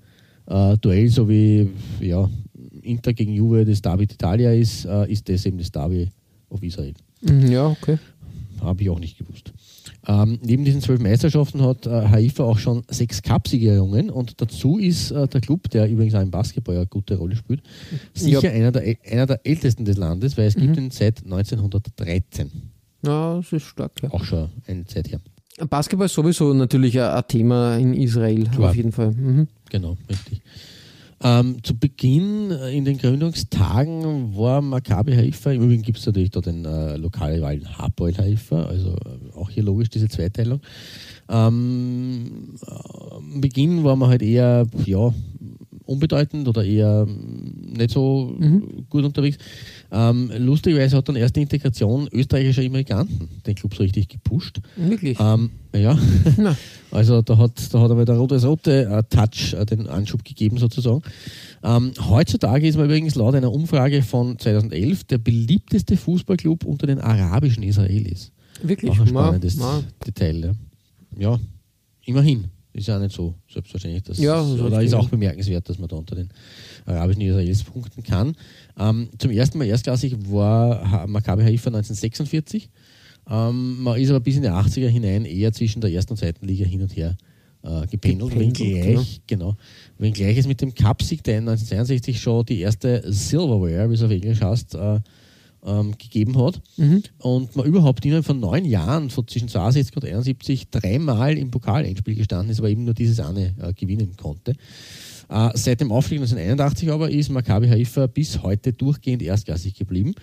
Speaker 2: äh, Duell, so wie ja, Inter gegen Juve das Derby d'Italia ist, äh, ist das eben das Derby of Israel.
Speaker 1: Mhm, Ja, okay.
Speaker 2: Habe ich auch nicht gewusst. Ähm, neben diesen zwölf Meisterschaften hat äh, Haifa auch schon sechs Cupsiege errungen und dazu ist äh, der Club, der übrigens auch im Basketball eine gute Rolle spielt, sicher
Speaker 1: Ja.
Speaker 2: einer, der, einer der ältesten des Landes, weil es gibt
Speaker 1: Mhm.
Speaker 2: ihn seit 1913.
Speaker 1: Ja, das ist stark, ja.
Speaker 2: Auch schon eine Zeit her.
Speaker 1: Basketball ist sowieso natürlich ein, ein Thema in Israel,
Speaker 2: Klar.
Speaker 1: auf jeden Fall. Mhm.
Speaker 2: Genau, richtig. Ähm, zu Beginn äh, in den Gründungstagen war Maccabi Haifa, im Übrigen gibt es natürlich da den äh, Lokalrivalen Hapoel Haifa, also äh, auch hier logisch diese Zweiteilung. Ähm, äh, am Beginn war man halt eher ja, unbedeutend oder eher nicht so gut unterwegs. Ähm, lustigerweise hat dann erst die Integration österreichischer Immigranten den Club so richtig gepusht.
Speaker 1: Wirklich?
Speaker 2: Ähm, ja, *laughs* also da hat, da hat aber der rote-rote äh, Touch äh, den Anschub gegeben sozusagen. Ähm, heutzutage ist man übrigens laut einer Umfrage von 2011 der beliebteste Fußballclub unter den arabischen Israelis.
Speaker 1: Wirklich?
Speaker 2: Auch ein
Speaker 1: Ma-
Speaker 2: spannendes
Speaker 1: ma-
Speaker 2: Detail. Ja. ja, immerhin. Ist ja auch nicht so selbstverständlich. Das
Speaker 1: Ja, ist richtig,
Speaker 2: ist auch bemerkenswert, dass man da unter den arabischen Israelis punkten kann. Ähm, zum ersten Mal erstklassig war Maccabi Haifa 1946. Ähm, man ist aber bis in die 80er hinein eher zwischen der ersten und zweiten Liga hin und her äh,
Speaker 1: gependelt.
Speaker 2: Wenngleich, genau. Wenngleich es mit dem Cupsieg, der in 1962 schon die erste Silverware, wie es auf Englisch heißt, äh, ähm, gegeben hat.
Speaker 1: Mhm.
Speaker 2: Und man überhaupt innerhalb von neun Jahren, von zwischen 62 und 71, dreimal im Pokalendspiel gestanden ist, aber eben nur dieses eine äh, gewinnen konnte. Äh, seit dem Aufstieg 1981 aber ist Maccabi Haifa bis heute durchgehend erstklassig geblieben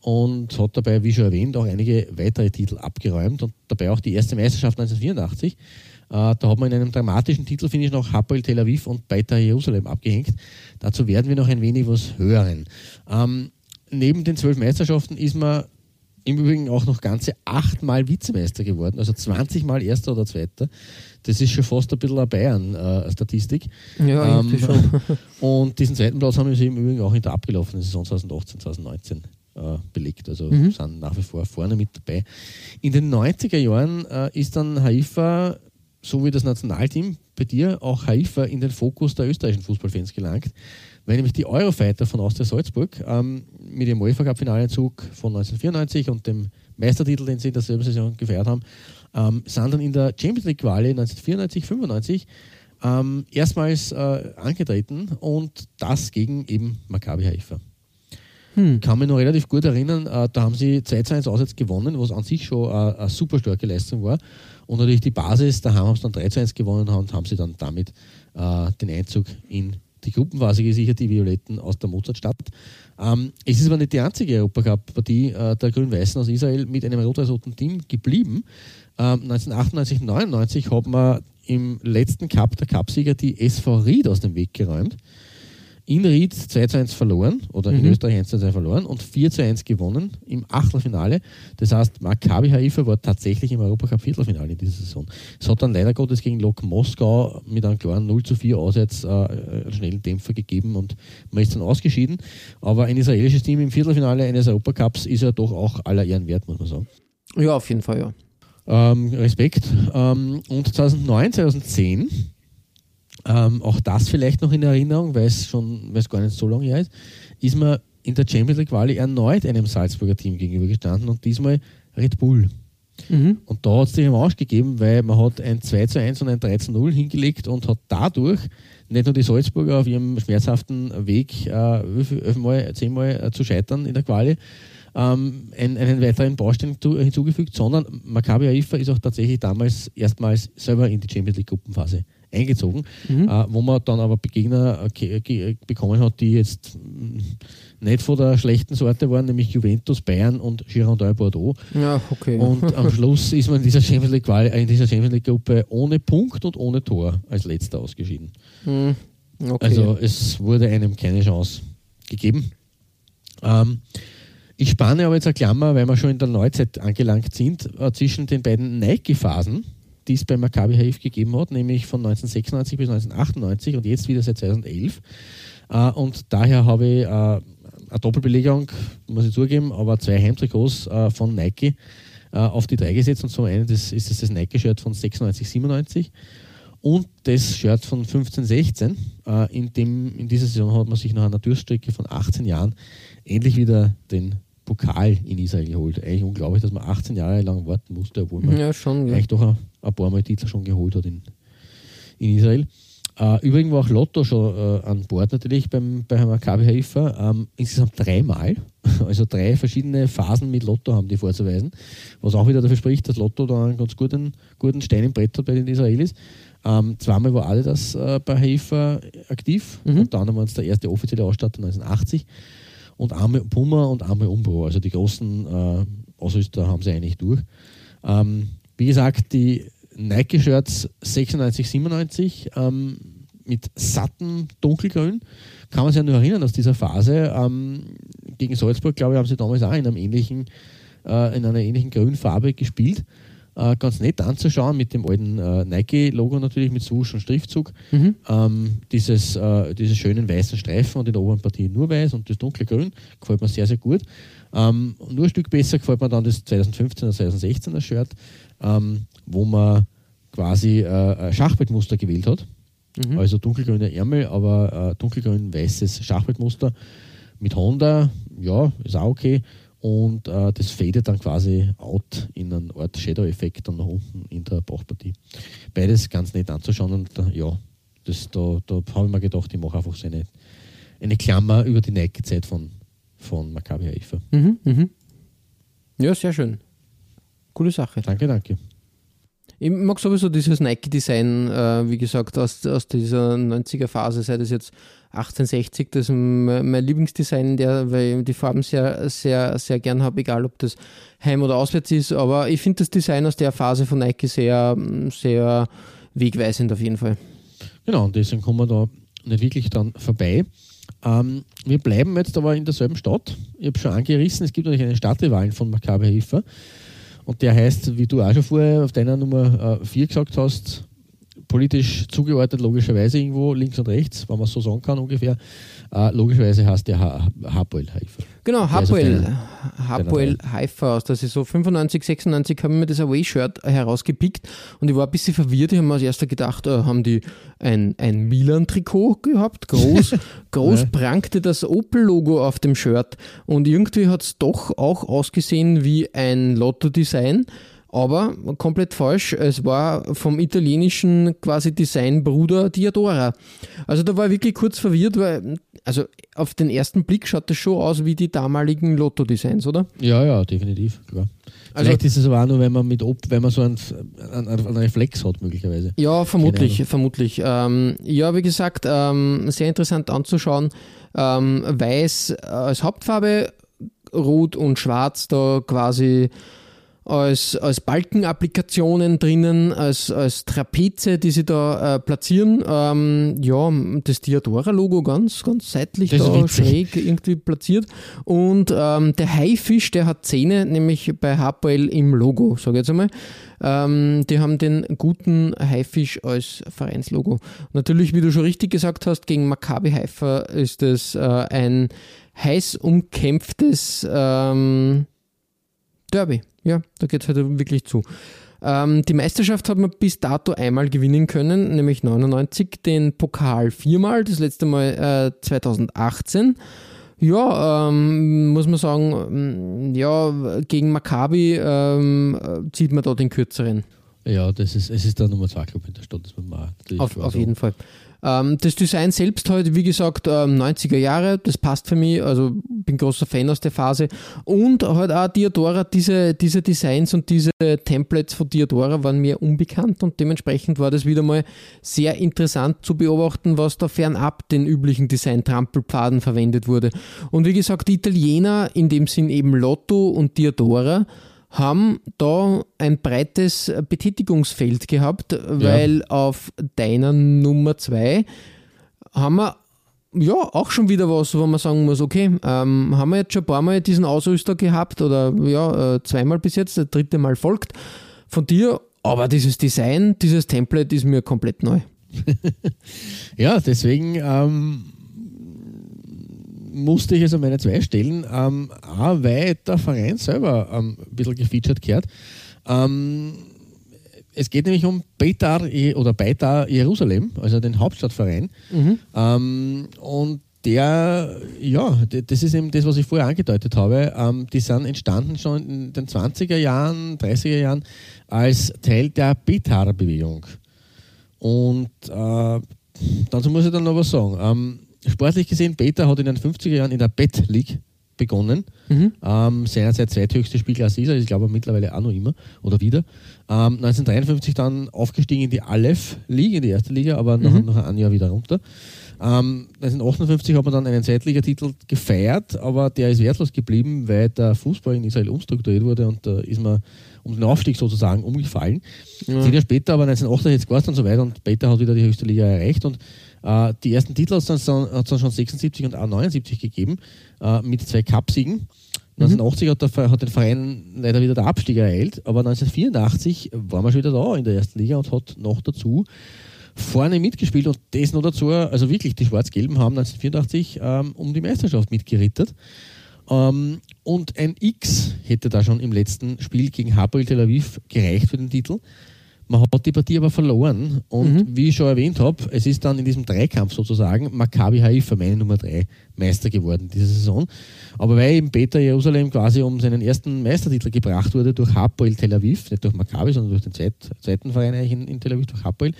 Speaker 2: und hat dabei, wie schon erwähnt, auch einige weitere Titel abgeräumt und dabei auch die erste Meisterschaft 1984. Äh, da hat man in einem dramatischen Titelfinish noch Hapoel Tel Aviv und Beitar Jerusalem abgehängt. Dazu werden wir noch ein wenig was hören. Ähm, neben den zwölf Meisterschaften ist man im Übrigen auch noch ganze achtmal Vizemeister geworden, also 20 Mal Erster oder Zweiter. Das ist schon fast ein bisschen eine Bayern-Statistik.
Speaker 1: Ja,
Speaker 2: Ähm,
Speaker 1: schon. *laughs*
Speaker 2: Und diesen zweiten Platz haben sie im Übrigen auch in der abgelaufenen Saison 2018, 2019 äh, belegt. Also
Speaker 1: Mhm.
Speaker 2: sind nach wie vor vorne mit dabei. In den 90er Jahren äh, ist dann Haifa, so wie das Nationalteam bei dir, auch Haifa in den Fokus der österreichischen Fußballfans gelangt, weil nämlich die Eurofighter von Austria Salzburg ähm, mit dem UEFA Cup Finalenzug von 1994 und dem Meistertitel, den sie in derselben Saison gefeiert haben, ähm, sind dann in der Champions League Quali 1994, 95 ähm, erstmals äh, angetreten und das gegen eben Maccabi Haifa.
Speaker 1: Hm.
Speaker 2: Kann mich noch relativ gut erinnern, äh, da haben sie 2 zu 1 auswärts gewonnen, was an sich schon äh, eine super starke Leistung war. Und natürlich die Basis, daheim haben sie dann 3 zu 1 gewonnen und haben sie dann damit äh, den Einzug in die Gruppenphase gesichert, die Violetten aus der Mozartstadt. Ähm, es ist aber nicht die einzige Europacup-Partie äh, der Grün-Weißen aus Israel mit einem rot-weiß-roten Team geblieben. Ähm, 1998, 99 hat man im letzten Cup der Cupsieger die SV Ried aus dem Weg geräumt. In Ried 2 zu 1 verloren oder in
Speaker 1: Mhm.
Speaker 2: Österreich 1 zu 2 verloren und 4 zu 1 gewonnen im Achtelfinale. Das heißt, Maccabi Haifa war tatsächlich im Europacup Viertelfinale in dieser Saison. Es hat dann leider Gottes gegen Lok Moskau mit einem klaren 0 zu 4 Auswärts äh, einen schnellen Dämpfer gegeben und man ist dann ausgeschieden. Aber ein israelisches Team im Viertelfinale eines Europacups ist ja doch auch aller Ehren wert, muss man sagen.
Speaker 1: Ja, auf jeden Fall, ja.
Speaker 2: Ähm, Respekt. Ähm, und 2009, 2010, ähm, auch das vielleicht noch in Erinnerung, weil es schon, weil es gar nicht so lange her ist, ist man in der Champions League Quali erneut einem Salzburger Team gegenübergestanden und diesmal Red Bull.
Speaker 1: Mhm.
Speaker 2: Und da hat es die Revanche gegeben, weil man hat ein 2 zu 1 und ein 3 zu 0 hingelegt und hat dadurch nicht nur die Salzburger auf ihrem schmerzhaften Weg, äh, elfmal, zehnmal äh, zu scheitern in der Quali, ähm, einen, einen weiteren Baustein zu, hinzugefügt, sondern Maccabi Haifa ist auch tatsächlich damals erstmals selber in die Champions League Gruppenphase eingezogen,
Speaker 1: Mhm.
Speaker 2: äh, wo man dann aber Gegner äh, ge- ge- bekommen hat, die jetzt mm, nicht von der schlechten Sorte waren, nämlich Juventus, Bayern und Girondin Bordeaux.
Speaker 1: Ja, okay.
Speaker 2: Und *laughs* am Schluss ist man in dieser Champions League, äh, in dieser Champions League Gruppe ohne Punkt und ohne Tor als letzter ausgeschieden.
Speaker 1: Hm, okay.
Speaker 2: Also es wurde einem keine Chance gegeben. Ähm, ich spanne aber jetzt eine Klammer, weil wir schon in der Neuzeit angelangt sind, äh, zwischen den beiden Nike-Phasen, die es bei Maccabi Haifa gegeben hat, nämlich von 1996 bis 1998 und jetzt wieder seit 2011. Äh, und daher habe ich äh, eine Doppelbelegung, muss ich zugeben, aber zwei Heimtrikots äh, von Nike äh, auf die drei gesetzt. Und zum einen das ist das, das Nike-Shirt von 96, 97 und das Shirt von 15, 16. Äh, in, dem, in dieser Saison hat man sich nach einer Durststrecke von 18 Jahren endlich wieder den Pokal in Israel geholt. Eigentlich unglaublich, dass man 18 Jahre lang warten musste, obwohl man
Speaker 1: Ja, schon. Ja.
Speaker 2: eigentlich doch ein, ein paar Mal Titel schon geholt hat in, in Israel. Äh, übrigens war auch Lotto schon äh, an Bord natürlich beim, bei Maccabi Haifa. Ähm, insgesamt dreimal. *laughs* Also drei verschiedene Phasen mit Lotto haben die vorzuweisen. Was auch wieder dafür spricht, dass Lotto da einen ganz guten, guten Stein im Brett hat bei den Israelis. Ähm, zweimal war Adidas äh, bei Haifa aktiv.
Speaker 1: Mhm.
Speaker 2: Und dann waren es der erste offizielle Ausstatter 1980. Und einmal Puma und einmal Umbro. Also die großen äh, Ausrüster haben sie eigentlich durch. Ähm, wie gesagt, die Nike-Shirts 96, 97 ähm, mit satten Dunkelgrün. Kann man sich ja nur erinnern aus dieser Phase. Ähm, gegen Salzburg, glaube ich, haben sie damals auch in, einem ähnlichen, äh, in einer ähnlichen Grünfarbe gespielt. Äh, ganz nett anzuschauen mit dem alten äh, Nike-Logo natürlich mit Swoosh und Schriftzug.
Speaker 1: Mhm.
Speaker 2: Ähm, dieses, äh, diese schönen weißen Streifen und in der oberen Partie nur weiß und das dunkle Grün gefällt mir sehr, sehr gut. Ähm, nur ein Stück besser gefällt mir dann das 2015er, 2016er Shirt, ähm, wo man quasi äh, Schachbrettmuster gewählt hat.
Speaker 1: Mhm.
Speaker 2: Also dunkelgrüne Ärmel, aber äh, dunkelgrün-weißes Schachbrettmuster mit Honda, ja, ist auch okay. Und äh, das fadet dann quasi out in einen Art Shadow-Effekt dann nach unten in der Bauchpartie. Beides ganz nett anzuschauen und äh, ja, das, da, da habe ich mir gedacht, ich mache einfach so eine, eine Klammer über die Nike-Zeit von, von Maccabi Haifa.
Speaker 1: Mhm. Mhm. Ja, sehr schön. Coole Sache.
Speaker 2: Danke, danke.
Speaker 1: Ich mag sowieso dieses Nike-Design, äh, wie gesagt, aus, aus dieser 90er-Phase, sei das jetzt 1860, das ist mein, Lieblingsdesign, der, weil ich die Farben sehr, sehr, sehr gern habe, egal ob das heim oder auswärts ist. Aber ich finde das Design aus der Phase von Nike sehr, sehr wegweisend auf jeden Fall.
Speaker 2: Genau, und deswegen kommen wir da nicht wirklich dran vorbei. Ähm, wir bleiben jetzt aber in derselben Stadt. Ich habe schon angerissen, es gibt natürlich einen Stadtrivalen von Maccabi Haifa. Und der heißt, wie du auch schon vorher auf deiner Nummer 4 gesagt hast, politisch zugeordnet, logischerweise irgendwo links und rechts, wenn man so sagen kann ungefähr. Äh, logischerweise heißt der Ha- Hapoel Haifa.
Speaker 1: Genau,
Speaker 2: ist
Speaker 1: Hapoel, Haifa aus der Saison 95, 96 haben wir das Away-Shirt herausgepickt und ich war ein bisschen verwirrt. Ich habe mir als erster gedacht, äh, haben die ein, ein Milan-Trikot gehabt? Groß, *laughs* groß
Speaker 2: Ja.
Speaker 1: prangte das Opel-Logo auf dem Shirt und irgendwie hat es doch auch ausgesehen wie ein Lotto-Design. Aber komplett falsch. Es war vom italienischen quasi Designbruder Diadora. Also da war ich wirklich kurz verwirrt, weil also auf den ersten Blick schaut das schon aus wie die damaligen Lotto-Designs, oder?
Speaker 2: Ja, ja, definitiv, klar.
Speaker 1: Also-
Speaker 2: Vielleicht ist es aber auch nur, wenn man mit Op wenn man so einen, einen, einen Reflex hat, möglicherweise.
Speaker 1: Ja, vermutlich, vermutlich. Ähm, ja, wie gesagt, ähm, sehr interessant anzuschauen. Ähm, Weiß als Hauptfarbe, Rot und Schwarz da quasi als, als Balkenapplikationen drinnen, als, als Trapeze, die sie da äh, platzieren. Ähm, ja, das Diadora-Logo ganz, ganz seitlich
Speaker 2: Das
Speaker 1: da schräg irgendwie platziert. Und ähm, der Haifisch, der hat Zähne, nämlich bei Hapoel im Logo, sage ich jetzt einmal. Ähm, die haben den guten Haifisch als Vereinslogo. Natürlich, wie du schon richtig gesagt hast, gegen Maccabi Haifa ist es äh, ein heiß umkämpftes ähm, Derby. Ja, da geht es halt wirklich zu. Ähm, die Meisterschaft hat man bis dato einmal gewinnen können, nämlich 99, den Pokal viermal, das letzte Mal äh, 2018. Ja, ähm, muss man sagen, mm, ja, gegen Maccabi ähm, äh, zieht man da den kürzeren.
Speaker 2: Ja, das ist, es ist der Nummer 2 Club in der Stadt, das man natürlich
Speaker 1: Auf, auf jeden Fall. Ähm, das Design selbst halt, wie gesagt, ähm, 90er Jahre, das passt für mich, also bin großer Fan aus der Phase. Und halt auch Diadora, diese, diese Designs und diese Templates von Diadora waren mir unbekannt und dementsprechend war das wieder mal sehr interessant zu beobachten, was da fernab den üblichen Design-Trampelpfaden verwendet wurde. Und wie gesagt, die Italiener, in dem Sinn eben Lotto und Diadora, haben da ein breites Betätigungsfeld gehabt, weil auf deiner Nummer zwei haben wir ja auch schon wieder was, wo man sagen muss, okay, ähm, haben wir jetzt schon ein paar Mal diesen Ausrüster gehabt oder ja, äh, zweimal bis jetzt, der dritte Mal folgt von dir, aber dieses Design, dieses Template ist mir komplett neu. *laughs*
Speaker 2: Ja, deswegen ähm, musste ich also meine zwei stellen, ähm, auch weil der Verein selber ähm, ein bisschen gefeatured gehört. Ähm, es geht nämlich um Beitar oder Beitar Jerusalem, also den Hauptstadtverein. Ähm, und der, ja, das ist eben das, was ich vorher angedeutet habe. Ähm, die sind entstanden schon in den 20er Jahren, 30er Jahren als Teil der Betar-Bewegung. Und äh, dazu muss ich dann noch was sagen. Ähm, sportlich gesehen, Beta hat in den 50er Jahren in der Bet League begonnen. Mhm. Ähm, seinerzeit zweithöchste Spielklasse ist er, ich glaube mittlerweile auch noch immer oder wieder. Ähm, 1953 dann aufgestiegen in die Aleph League, in die erste Liga, aber mhm. noch, noch ein Jahr wieder runter. Ähm, 1958 hat man dann einen Zweitligatitel gefeiert, aber der ist wertlos geblieben, weil der Fußball in Israel umstrukturiert wurde und da ist man um den Aufstieg sozusagen umgefallen. Ja. Zehn Jahre später, aber 1988 war es dann soweit und Beta hat wieder die höchste Liga erreicht und äh, die ersten Titel hat es dann, dann, schon 76 und auch 79 gegeben äh, mit zwei Cupsiegen. 1980 hat, der, hat den Verein leider wieder der Abstieg ereilt, aber 1984 war man schon wieder da in der ersten Liga und hat noch dazu vorne mitgespielt und das noch dazu, also wirklich, die Schwarz-Gelben haben 1984 ähm, um die Meisterschaft mitgerittert. Ähm, und ein X hätte da schon im letzten Spiel gegen Hapoel Tel Aviv gereicht für den Titel. Man hat die Partie aber verloren und mhm. wie ich schon erwähnt habe, es ist dann in diesem Dreikampf sozusagen Maccabi Haifa, meine Nummer 3, Meister geworden diese Saison. Aber weil eben Peter Jerusalem quasi um seinen ersten Meistertitel gebracht wurde durch Hapoel Tel Aviv, nicht durch Maccabi, sondern durch den zweit, zweiten Verein eigentlich in, in, Tel Aviv, durch Hapoel,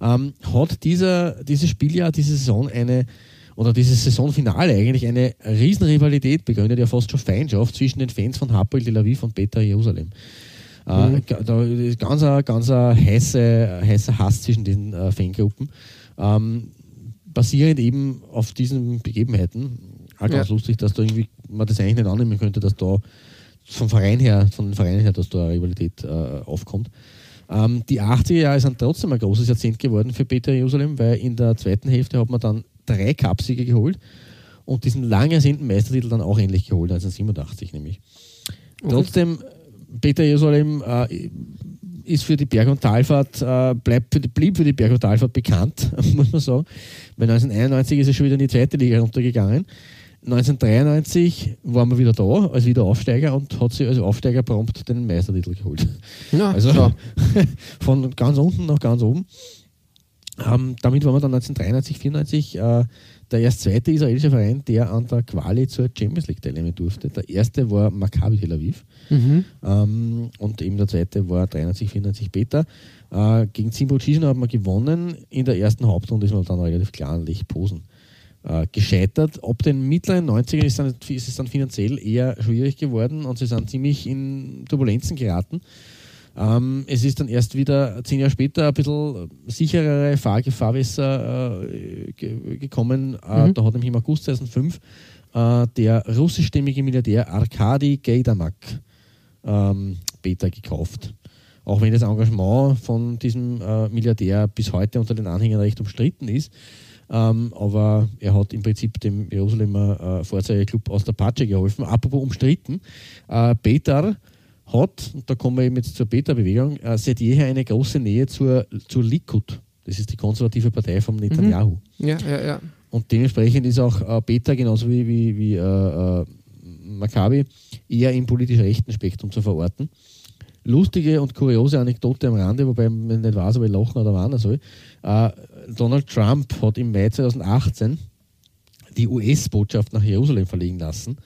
Speaker 2: ähm, hat dieser, dieses Spieljahr, diese Saison eine oder dieses Saisonfinale eigentlich eine Riesenrivalität begründet, ja fast schon Feindschaft zwischen den Fans von Hapoel Tel Aviv und Peter Jerusalem. Äh, mhm. da ist ganz ein, ganz ein heißer, heißer Hass zwischen den äh, Fangruppen. Ähm, basierend eben auf diesen Begebenheiten. Auch ganz ja. lustig, dass da irgendwie man das eigentlich nicht annehmen könnte, dass da vom Verein her, von den Vereinen her, dass da eine Rivalität äh, aufkommt. Ähm, die 80er Jahre sind trotzdem ein großes Jahrzehnt geworden für Peter Jerusalem, weil in der zweiten Hälfte hat man dann drei Cupsiege geholt und diesen lang ersehnten Meistertitel dann auch endlich geholt, 1987 nämlich. Okay. Trotzdem Peter Jerusalem äh, ist für die Berg- und Talfahrt, äh, bleibt für die, blieb für die Berg- und Talfahrt bekannt, *laughs* muss man sagen. Weil 1991 ist er schon wieder in die zweite Liga runtergegangen. 1993 waren wir wieder da als Wiederaufsteiger und hat sich als Aufsteiger prompt den Meistertitel geholt. Ja, *laughs* also so. *laughs* von ganz unten nach ganz oben. Ähm, damit waren wir dann 1993, 94 äh, der erst zweite israelische Verein, der an der Quali zur Champions League teilnehmen durfte. Der erste war Maccabi Tel Aviv mhm. ähm, und eben der zweite war 93, 94 Beta. Äh, gegen Zimbo Chisin hat man gewonnen. In der ersten Hauptrunde ist man dann relativ klar an Lech Posen äh, gescheitert. Ab den mittleren 90ern ist, dann, ist es dann finanziell eher schwierig geworden und sie sind ziemlich in Turbulenzen geraten. Ähm, es ist dann erst wieder zehn Jahre später ein bisschen sicherere Fahrgefährwässer äh, gekommen. Äh, mhm. Da hat nämlich im August 2005 äh, der russischstämmige Milliardär Arkadi Gaidamak ähm, Beta gekauft. Auch wenn das Engagement von diesem äh, Milliardär bis heute unter den Anhängern recht umstritten ist. Ähm, aber er hat im Prinzip dem Jerusalemer äh, Vorzeigeklub aus der Patsche geholfen. Apropos umstritten, äh, Petar hat, und da kommen wir eben jetzt zur Beta-Bewegung, äh, seit jeher eine große Nähe zur, zur Likud. Das ist die konservative Partei von Netanyahu.
Speaker 1: Mhm. Ja, ja, ja.
Speaker 2: Und dementsprechend ist auch äh, Beta genauso wie, wie, wie äh, äh Maccabi eher im politisch rechten Spektrum zu verorten. Lustige und kuriose Anekdote am Rande, wobei man nicht weiß, ob ich lachen oder warnen soll. Äh, Donald Trump hat im Mai 2018 die US-Botschaft nach Jerusalem verlegen lassen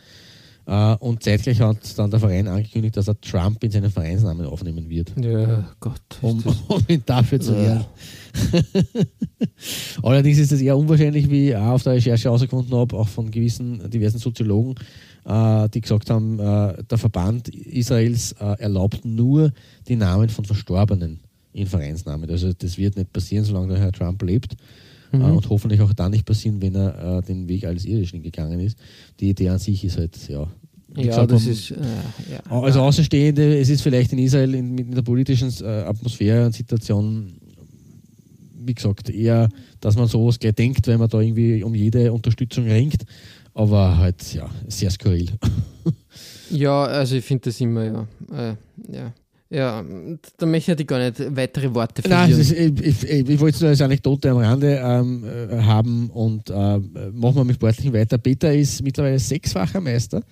Speaker 2: und zeitgleich hat dann der Verein angekündigt, dass er Trump in seinen Vereinsnamen aufnehmen wird.
Speaker 1: Ja, Gott.
Speaker 2: Um, um ihn dafür zu ehren. *laughs* Allerdings ist es eher unwahrscheinlich, wie ich auch auf der Recherche herausgefunden habe, auch von gewissen diversen Soziologen, uh, die gesagt haben, uh, der Verband Israels erlaubt nur die Namen von Verstorbenen in Vereinsnamen. Also das wird nicht passieren, solange der Herr Trump lebt. Mhm. und hoffentlich auch dann nicht passieren, wenn er äh, den Weg alles Irdischen gegangen ist. Die Idee an sich ist halt, ja.
Speaker 1: Ja, gesagt, das ist, äh,
Speaker 2: ja. Also Außenstehende, es ist vielleicht in Israel in, in der politischen äh, Atmosphäre und Situation, wie gesagt, eher, dass man sowas gleich denkt, weil man da irgendwie um jede Unterstützung ringt. Aber halt, ja, sehr skurril. *laughs*
Speaker 1: ja, also ich finde das immer, ja. Äh, ja. Ja, da möchte ich gar nicht weitere Worte
Speaker 2: verlieren. Nein, ist, ich, ich, ich, wollte es nur als Anekdote am Rande ähm, äh, haben und äh, machen wir mit Sportlichen weiter. Peter ist mittlerweile sechsfacher Meister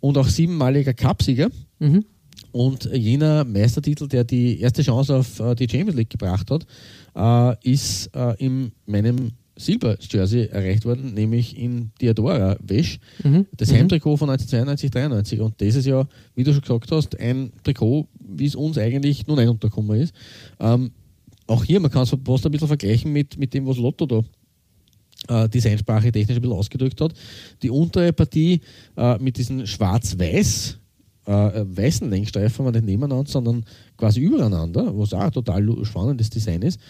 Speaker 2: und auch siebenmaliger Cupsieger. Mhm. Und jener Meistertitel, der die erste Chance auf äh, die Champions League gebracht hat, äh, ist äh, in meinem Silber-Jersey erreicht worden, nämlich in Diadora Wäsch,
Speaker 1: Mhm.
Speaker 2: das Heimtrikot von 1992, 93. Und das ist ja, wie du schon gesagt hast, ein Trikot, wie es uns eigentlich nur nicht untergekommen ist. Ähm, auch hier, man kann es fast ein bisschen vergleichen mit, mit dem, was Lotto da äh, Designsprache technisch ein bisschen ausgedrückt hat. Die untere Partie äh, mit diesen schwarz-weiß äh, weißen Längsstreifen, aber nicht nebeneinander, sondern quasi übereinander, was auch ein total spannendes Design ist.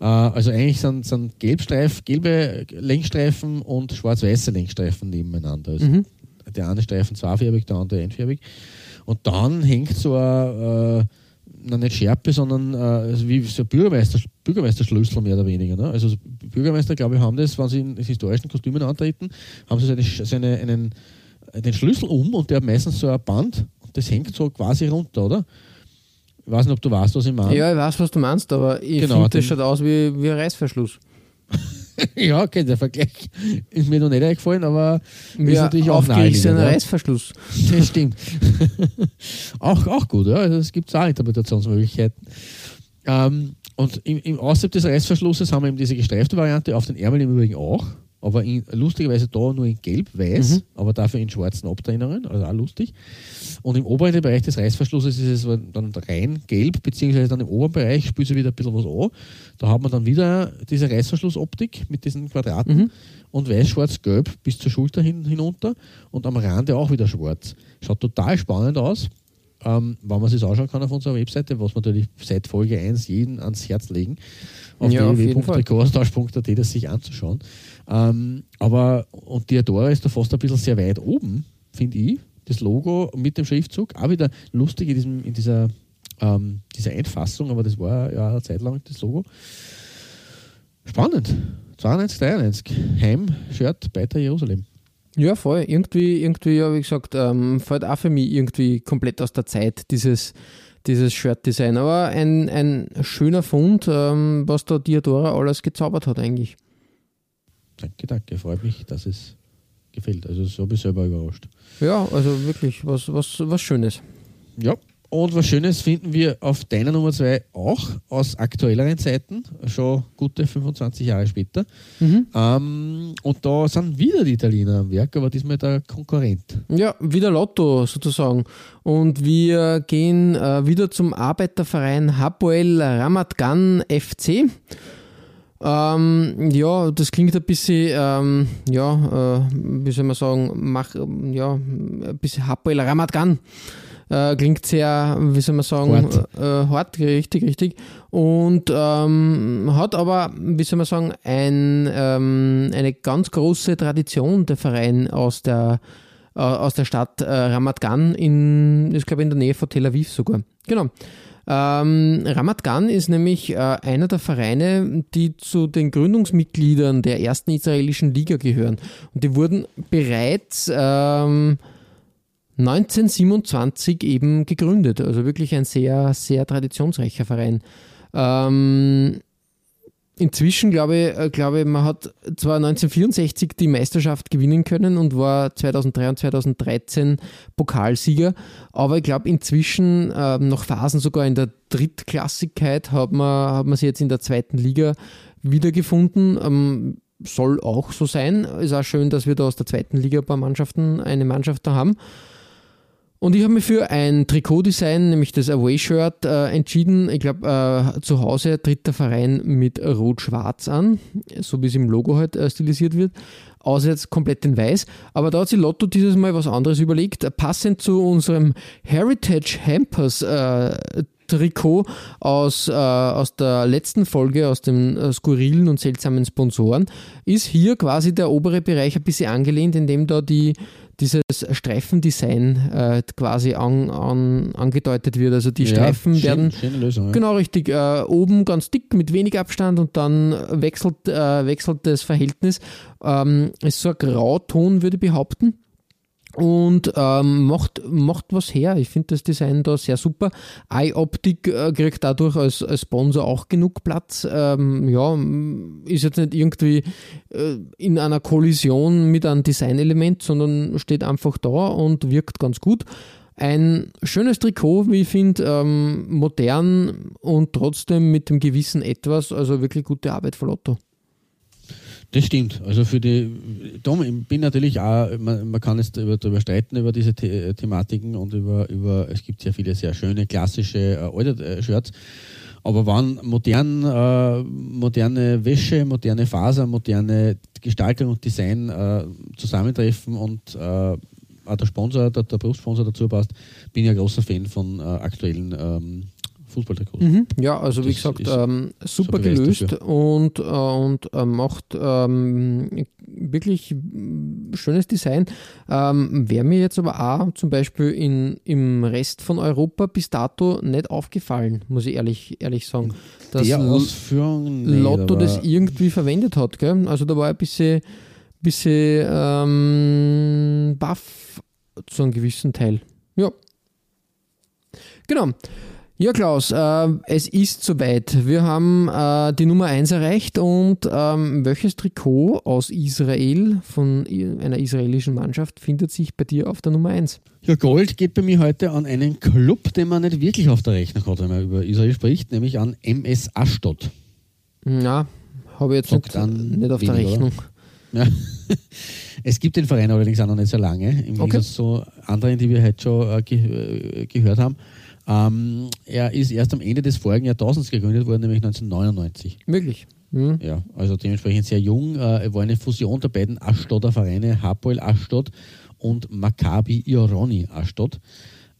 Speaker 2: Äh, also eigentlich sind, sind Gelbstreif, gelbe Längsstreifen und schwarz-weiße Längsstreifen nebeneinander. Also
Speaker 1: Mhm.
Speaker 2: Der eine Streifen zweifarbig, der andere einfärbig. Und dann hängt so ein, äh, nicht Schärpe, sondern äh, also wie so ein Bürgermeister, Bürgermeisterschlüssel mehr oder weniger. Ne? Also Bürgermeister, glaube ich, haben das, wenn sie in historischen Kostümen antreten, haben sie seine, seine, einen, den Schlüssel um und der hat meistens so ein Band und das hängt so quasi runter, oder? Ich weiß nicht, ob du weißt, was ich meine.
Speaker 1: Ja, ich weiß, was du meinst, aber ich
Speaker 2: Genau,
Speaker 1: finde, das schaut aus wie, wie ein Reißverschluss. *laughs* *laughs*
Speaker 2: ja, okay, der Vergleich ist mir noch nicht eingefallen, aber
Speaker 1: Wie
Speaker 2: ist
Speaker 1: ein
Speaker 2: natürlich auch naheliegend, ja.
Speaker 1: Reißverschluss. *laughs*
Speaker 2: Das stimmt. *laughs* auch, auch gut, ja. Also es gibt auch Interpretationsmöglichkeiten. Ähm, und im, im außerhalb des Reißverschlusses haben wir eben diese gestreifte Variante, auf den Ärmeln im Übrigen auch, aber in, lustigerweise da nur in gelb-weiß,
Speaker 1: Mhm.
Speaker 2: aber dafür in schwarzen Abtrennungen, also auch lustig. Und im oberen Bereich des Reißverschlusses ist es dann rein gelb, beziehungsweise dann im oberen Bereich spült sich wieder ein bisschen was an. Da hat man dann wieder diese Reißverschlussoptik mit diesen Quadraten
Speaker 1: Mhm.
Speaker 2: und weiß, schwarz, gelb bis zur Schulter hin, hinunter und am Rande auch wieder schwarz. Schaut total spannend aus. Ähm, wenn man sich anschauen kann auf unserer Webseite, was wir natürlich seit Folge 1 jeden ans Herz legen, auf
Speaker 1: Ja,
Speaker 2: www.trikotaustausch.at das sich anzuschauen. Ähm, aber, und Diadora ist da fast ein bisschen sehr weit oben, finde ich. Das Logo mit dem Schriftzug, auch wieder lustig in, diesem, in dieser, ähm, dieser Einfassung, aber das war ja eine Zeit lang das Logo. Spannend. 92, 93. Heim-Shirt bei der Jerusalem.
Speaker 1: Ja, voll. Irgendwie, irgendwie, ja, wie gesagt, ähm, fällt auch für mich irgendwie komplett aus der Zeit, dieses, dieses Shirt-Design. Aber ein, ein schöner Fund, ähm, was da Diadora alles gezaubert hat eigentlich.
Speaker 2: Danke, danke. Freut mich, dass es gefällt. Also so bin ich selber überrascht.
Speaker 1: Ja, also wirklich was, was, was Schönes.
Speaker 2: Ja. Und was Schönes finden wir auf deiner Nummer 2 auch aus aktuelleren Zeiten, schon gute 25 Jahre später.
Speaker 1: Mhm.
Speaker 2: Ähm, und da sind wieder die Italiener am Werk, aber diesmal der Konkurrent.
Speaker 1: Ja, wieder Lotto sozusagen. Und wir gehen äh, wieder zum Arbeiterverein Hapoel Ramat Gan FC. Ähm, ja, das klingt ein bisschen, ähm, ja, äh, wie soll man sagen, mach, ja, ein bisschen Hapoel Ramat Gan. Äh, klingt sehr, wie soll man sagen,
Speaker 2: Hart.
Speaker 1: Äh, hart, richtig, richtig. Und ähm, hat aber, wie soll man sagen, ein, ähm, eine ganz große Tradition, der Verein aus der, äh, aus der Stadt äh, Ramat Gan, in, ich glaube in der Nähe von Tel Aviv sogar. Genau. Ähm, Ramat Gan ist nämlich äh, einer der Vereine, die zu den Gründungsmitgliedern der ersten israelischen Liga gehören. Und die wurden bereits ähm, 1927 eben gegründet. Also wirklich ein sehr, sehr traditionsreicher Verein. Ähm, inzwischen glaube ich, äh, glaube ich, man hat zwar 1964 die Meisterschaft gewinnen können und war 2003 und 2013 Pokalsieger, aber ich glaube inzwischen ähm, nach Phasen sogar in der Drittklassigkeit hat man, hat man sie jetzt in der zweiten Liga wiedergefunden. Ähm, soll auch so sein. Ist auch schön, dass wir da aus der zweiten Liga ein paar Mannschaften eine Mannschaft da haben. Und ich habe mich für ein Trikotdesign, nämlich das Away-Shirt, äh, entschieden. Ich glaube, äh, zu Hause tritt der Verein mit Rot-Schwarz an, so wie es im Logo halt äh, stilisiert wird. Außer jetzt komplett in Weiß. Aber da hat sich Lotto dieses Mal was anderes überlegt. Passend zu unserem Heritage Hampers äh, Trikot aus, äh, aus der letzten Folge, aus den äh, skurrilen und seltsamen Sponsoren, ist hier quasi der obere Bereich ein bisschen angelehnt, indem da die, dieses Streifendesign äh, quasi an, an, angedeutet wird. Also die Streifen
Speaker 2: schön,
Speaker 1: werden
Speaker 2: Lösung. Ja.
Speaker 1: Genau, richtig. Äh, oben ganz dick mit wenig Abstand und dann wechselt, äh, wechselt das Verhältnis. Ähm, ist so ein Grauton, würde ich behaupten. Und ähm, macht, macht was her. Ich finde das Design da sehr super. iOptic äh, kriegt dadurch als, als Sponsor auch genug Platz. Ähm, ja, ist jetzt nicht irgendwie äh, in einer Kollision mit einem Designelement, sondern steht einfach da und wirkt ganz gut. Ein schönes Trikot, wie ich finde, ähm, modern und trotzdem mit dem gewissen Etwas, also wirklich gute Arbeit von Lotto.
Speaker 2: Das stimmt. Also für die, Tom, ich bin natürlich auch, man, man kann jetzt darüber streiten über diese The Thematiken und über, über, es gibt sehr viele sehr schöne klassische äh, alte äh, Shirts. Aber wann modern, äh, moderne Wäsche, moderne Faser, moderne Gestaltung und Design äh, zusammentreffen und äh, auch der Sponsor, der, der Berufssponsor dazu passt, bin ich ein großer Fan von äh, aktuellen ähm, Fußballtrikots.
Speaker 1: Mhm. Ja, also wie gesagt, ähm, super gelöst und, äh, und äh, macht ähm, wirklich schönes Design. Ähm, Wäre mir jetzt aber auch zum Beispiel in, im Rest von Europa bis dato nicht aufgefallen, muss ich ehrlich, ehrlich sagen.
Speaker 2: Dass Der Ausführung
Speaker 1: nee, Lotto da das irgendwie verwendet hat. Gell? Also da war ein bisschen, bisschen ähm, baff zu einem gewissen Teil. Ja. Genau. Ja, Klaus, äh, es ist soweit. Wir haben äh, die Nummer 1 erreicht und ähm, welches Trikot aus Israel von einer israelischen Mannschaft findet sich bei dir auf der Nummer 1?
Speaker 2: Ja, Gold geht bei mir heute an einen Club, den man nicht wirklich auf der Rechnung hat, wenn man über Israel spricht, nämlich an MS Ashdod.
Speaker 1: Ja, habe ich jetzt nicht, nicht, auf weniger, der Rechnung. Ja. *laughs*
Speaker 2: Es gibt den Verein allerdings auch noch nicht so lange, im okay. Gegensatz zu anderen, die wir heute schon äh, ge äh, gehört haben. Ähm, er ist erst am Ende des vorigen Jahrtausends gegründet worden, nämlich 1999.
Speaker 1: Möglich.
Speaker 2: Mhm. Ja, also dementsprechend sehr jung. Äh, er war eine Fusion der beiden Aschdodder Vereine, Hapoel Aschdod und Maccabi Ironi Aschdod.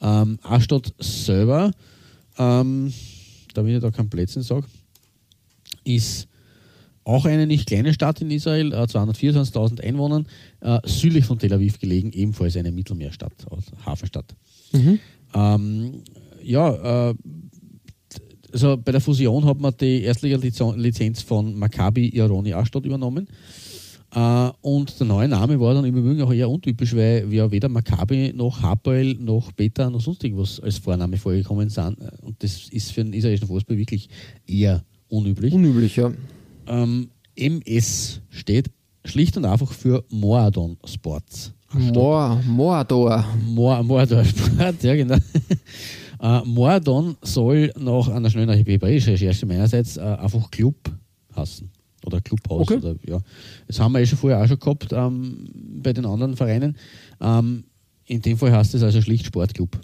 Speaker 2: Ähm, Aschdod selber, ähm, damit ich da keinen Plätzchen sage, ist auch eine nicht kleine Stadt in Israel, äh, 224.000 Einwohnern, äh, südlich von Tel Aviv gelegen, ebenfalls eine Mittelmeerstadt, Hafenstadt. Mhm. Ähm, ja, äh, also bei der Fusion hat man die Erstliga-Lizenz von Maccabi Ironi Ashdod übernommen. Uh, und der neue Name war dann im Übrigen auch eher untypisch, weil ja weder Maccabi noch Hapoel noch Beta noch sonst irgendwas als Vorname vorgekommen sind. Und das ist für den israelischen Fußball wirklich eher unüblich.
Speaker 1: Unüblich, ja.
Speaker 2: Ähm, MS steht schlicht und einfach für Moadon Sports.
Speaker 1: Moor, Moador.
Speaker 2: Moor, Moador Sport, ja genau. Äh, Mordon soll nach einer schnellen hebräischen Recherche meinerseits äh, einfach Club hassen. Oder Clubhaus. Okay. Oder, ja. Das haben wir eh schon vorher auch schon gehabt ähm, bei den anderen Vereinen. Ähm, in dem Fall heißt es also schlicht Sportclub.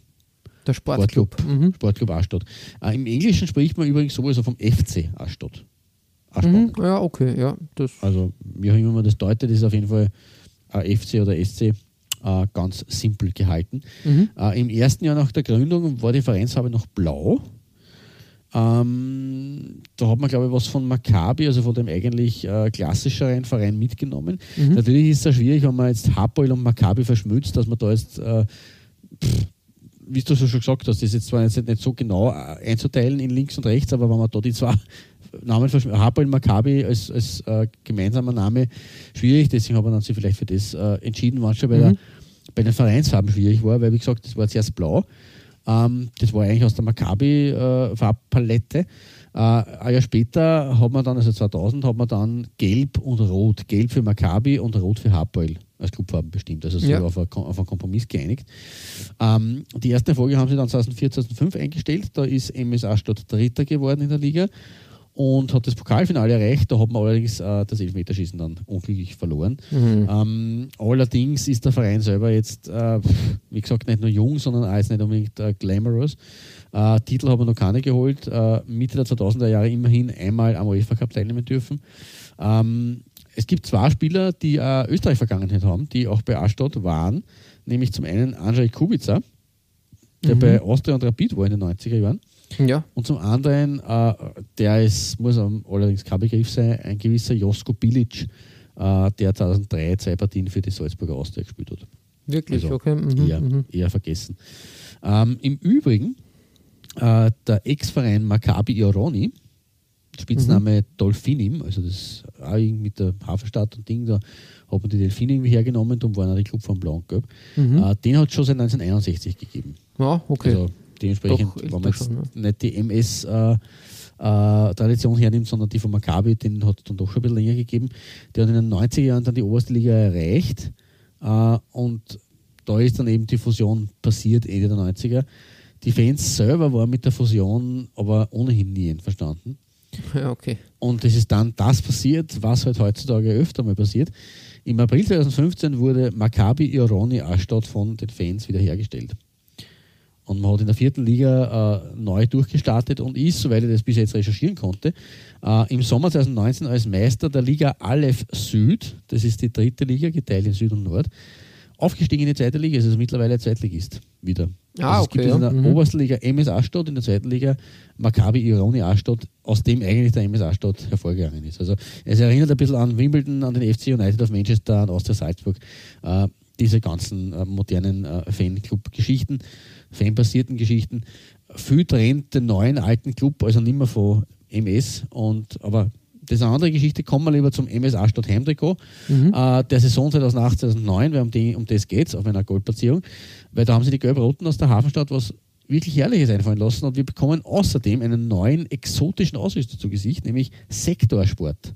Speaker 1: Der Sportclub.
Speaker 2: Sportclub, mhm. Sportclub Aschdod. Äh, Im Englischen spricht man übrigens sowieso vom FC Aschdod.
Speaker 1: Mhm, ja, okay, ja.
Speaker 2: Das also, wie auch immer man das deutet, ist auf jeden Fall äh, FC oder SC äh, ganz simpel gehalten. Mhm. Äh, Im ersten Jahr nach der Gründung war die Vereinsfarbe noch blau. Ähm, da hat man, glaube ich, was von Maccabi, also von dem eigentlich äh, klassischeren Verein mitgenommen. Mhm. Natürlich ist es schwierig, wenn man jetzt Hapoel und Maccabi verschmützt, dass man da jetzt, äh, pff, wie du so schon gesagt hast, das ist jetzt zwar nicht, nicht so genau äh, einzuteilen in links und rechts, aber wenn man da die zwei *laughs* Namen Hapoel Maccabi als, als äh, gemeinsamer Name schwierig, deswegen hat man sich vielleicht für das äh, entschieden, schon bei, mhm. der, bei den Vereinsfarben schwierig war, weil wie gesagt, das war zuerst blau. Ähm, das war eigentlich aus der Maccabi-Farbpalette. Äh, ein Jahr später hat man dann, also 2000, hat man dann Gelb und Rot. Gelb für Maccabi und Rot für Hapoel als Clubfarben bestimmt. Also so ja. auf, ein, auf, einen Kompromiss geeinigt. Ähm, die erste Folge haben sie dann 2004, 2005 eingestellt. Da ist MSA statt Dritter geworden in der Liga und hat das Pokalfinale erreicht. Da hat man allerdings äh, das Elfmeterschießen dann unglücklich verloren. Mhm. Ähm, allerdings ist der Verein selber jetzt, äh, wie gesagt, nicht nur jung, sondern auch jetzt nicht unbedingt äh, glamorous. Äh, Titel haben wir noch keine geholt. Äh, Mitte der 2000er Jahre immerhin einmal am UEFA Cup teilnehmen dürfen. Ähm, es gibt zwei Spieler, die äh, Österreich-Vergangenheit haben, die auch bei Astadt waren, nämlich zum einen Andrzej Kubica, der mhm. bei Austria und Rapid war in den 90er Jahren.
Speaker 1: Ja.
Speaker 2: Und zum anderen, äh, der ist, muss allerdings kein Begriff sein, ein gewisser Josko Bilic, äh, der 2003 zwei Partien für die Salzburger Austria gespielt hat.
Speaker 1: Wirklich, also okay. Mhm,
Speaker 2: eher, mhm. eher vergessen. Ähm, Im Übrigen, äh, der Ex-Verein Maccabi Ironi, Spitzname mhm. Dolphinim, also das auch mit der Hafenstadt und Ding, da hat man die Delfine hergenommen, darum waren auch die Club von Blanc. Mhm. Äh, den hat es schon seit 1961 gegeben.
Speaker 1: Ja, okay. Also
Speaker 2: Dementsprechend, Doch, wenn man jetzt schon, ja. nicht die MS-Tradition äh, äh, hernimmt, sondern die von Maccabi, den hat es dann doch schon ein bisschen länger gegeben. Der hat in den 90er Jahren dann die oberste Liga erreicht äh, und da ist dann eben die Fusion passiert, Ende der 90er. Die Fans selber waren mit der Fusion aber ohnehin nie einverstanden. *laughs*
Speaker 1: Ja, okay.
Speaker 2: Und es ist dann das passiert, was halt heutzutage öfter mal passiert. Im April 2015 wurde Maccabi Ironi Aschdod von den Fans wiederhergestellt. Und man hat in der vierten Liga äh, neu durchgestartet und ist, soweit ich das bis jetzt recherchieren konnte, äh, im Sommer 2019 als Meister der Liga Aleph Süd, das ist die dritte Liga, geteilt in Süd und Nord, aufgestiegen in die zweite Liga, ist also mittlerweile Zweitligist wieder.
Speaker 1: Ah,
Speaker 2: also es
Speaker 1: okay,
Speaker 2: gibt
Speaker 1: ja.
Speaker 2: in der
Speaker 1: Mhm.
Speaker 2: obersten Liga MS Aschdod, in der zweiten Liga Maccabi Ironi Aschdod, aus dem eigentlich der MS Aschdod hervorgegangen ist. Also es erinnert ein bisschen an Wimbledon, an den FC United of Manchester, an Austria Salzburg, äh, diese ganzen äh, modernen äh, Fanclub-Geschichten, fanbasierten Geschichten. Viel trennt den neuen alten Club also nicht mehr von MS und aber das ist eine andere Geschichte. Kommen wir lieber zum MS Aschdod Heimtrikot äh, der Saison 2008, 2009, weil um, die, um das geht es auf einer Goldplatzierung, weil da haben sie die Gelb-Roten aus der Hafenstadt was wirklich Herrliches einfallen lassen und wir bekommen außerdem einen neuen exotischen Ausrüster zu Gesicht, nämlich Sektorsport.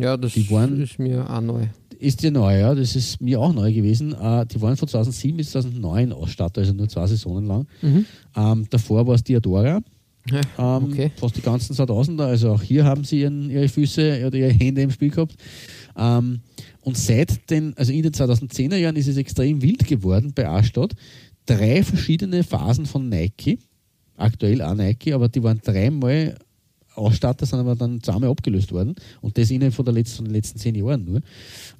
Speaker 1: Ja, das
Speaker 2: Die waren-
Speaker 1: ist mir auch neu.
Speaker 2: Ist ja neu, ja, das ist mir auch neu gewesen. Äh, die waren von 2007 bis 2009 Ausstatter, also nur zwei Saisonen lang.
Speaker 1: Mhm.
Speaker 2: Ähm, davor war es Diadora,
Speaker 1: Ja,
Speaker 2: ähm,
Speaker 1: okay.
Speaker 2: fast die ganzen 2000er, also auch hier haben sie ihren, ihre Füße oder ihre Hände im Spiel gehabt. Ähm, und seit den, also in den 2010er Jahren ist es extrem wild geworden bei Astadt. Drei verschiedene Phasen von Nike, aktuell auch Nike, aber die waren dreimal Ausstatter, sind aber dann zweimal abgelöst worden und das innerhalb von, der letzten, von den letzten zehn Jahren nur.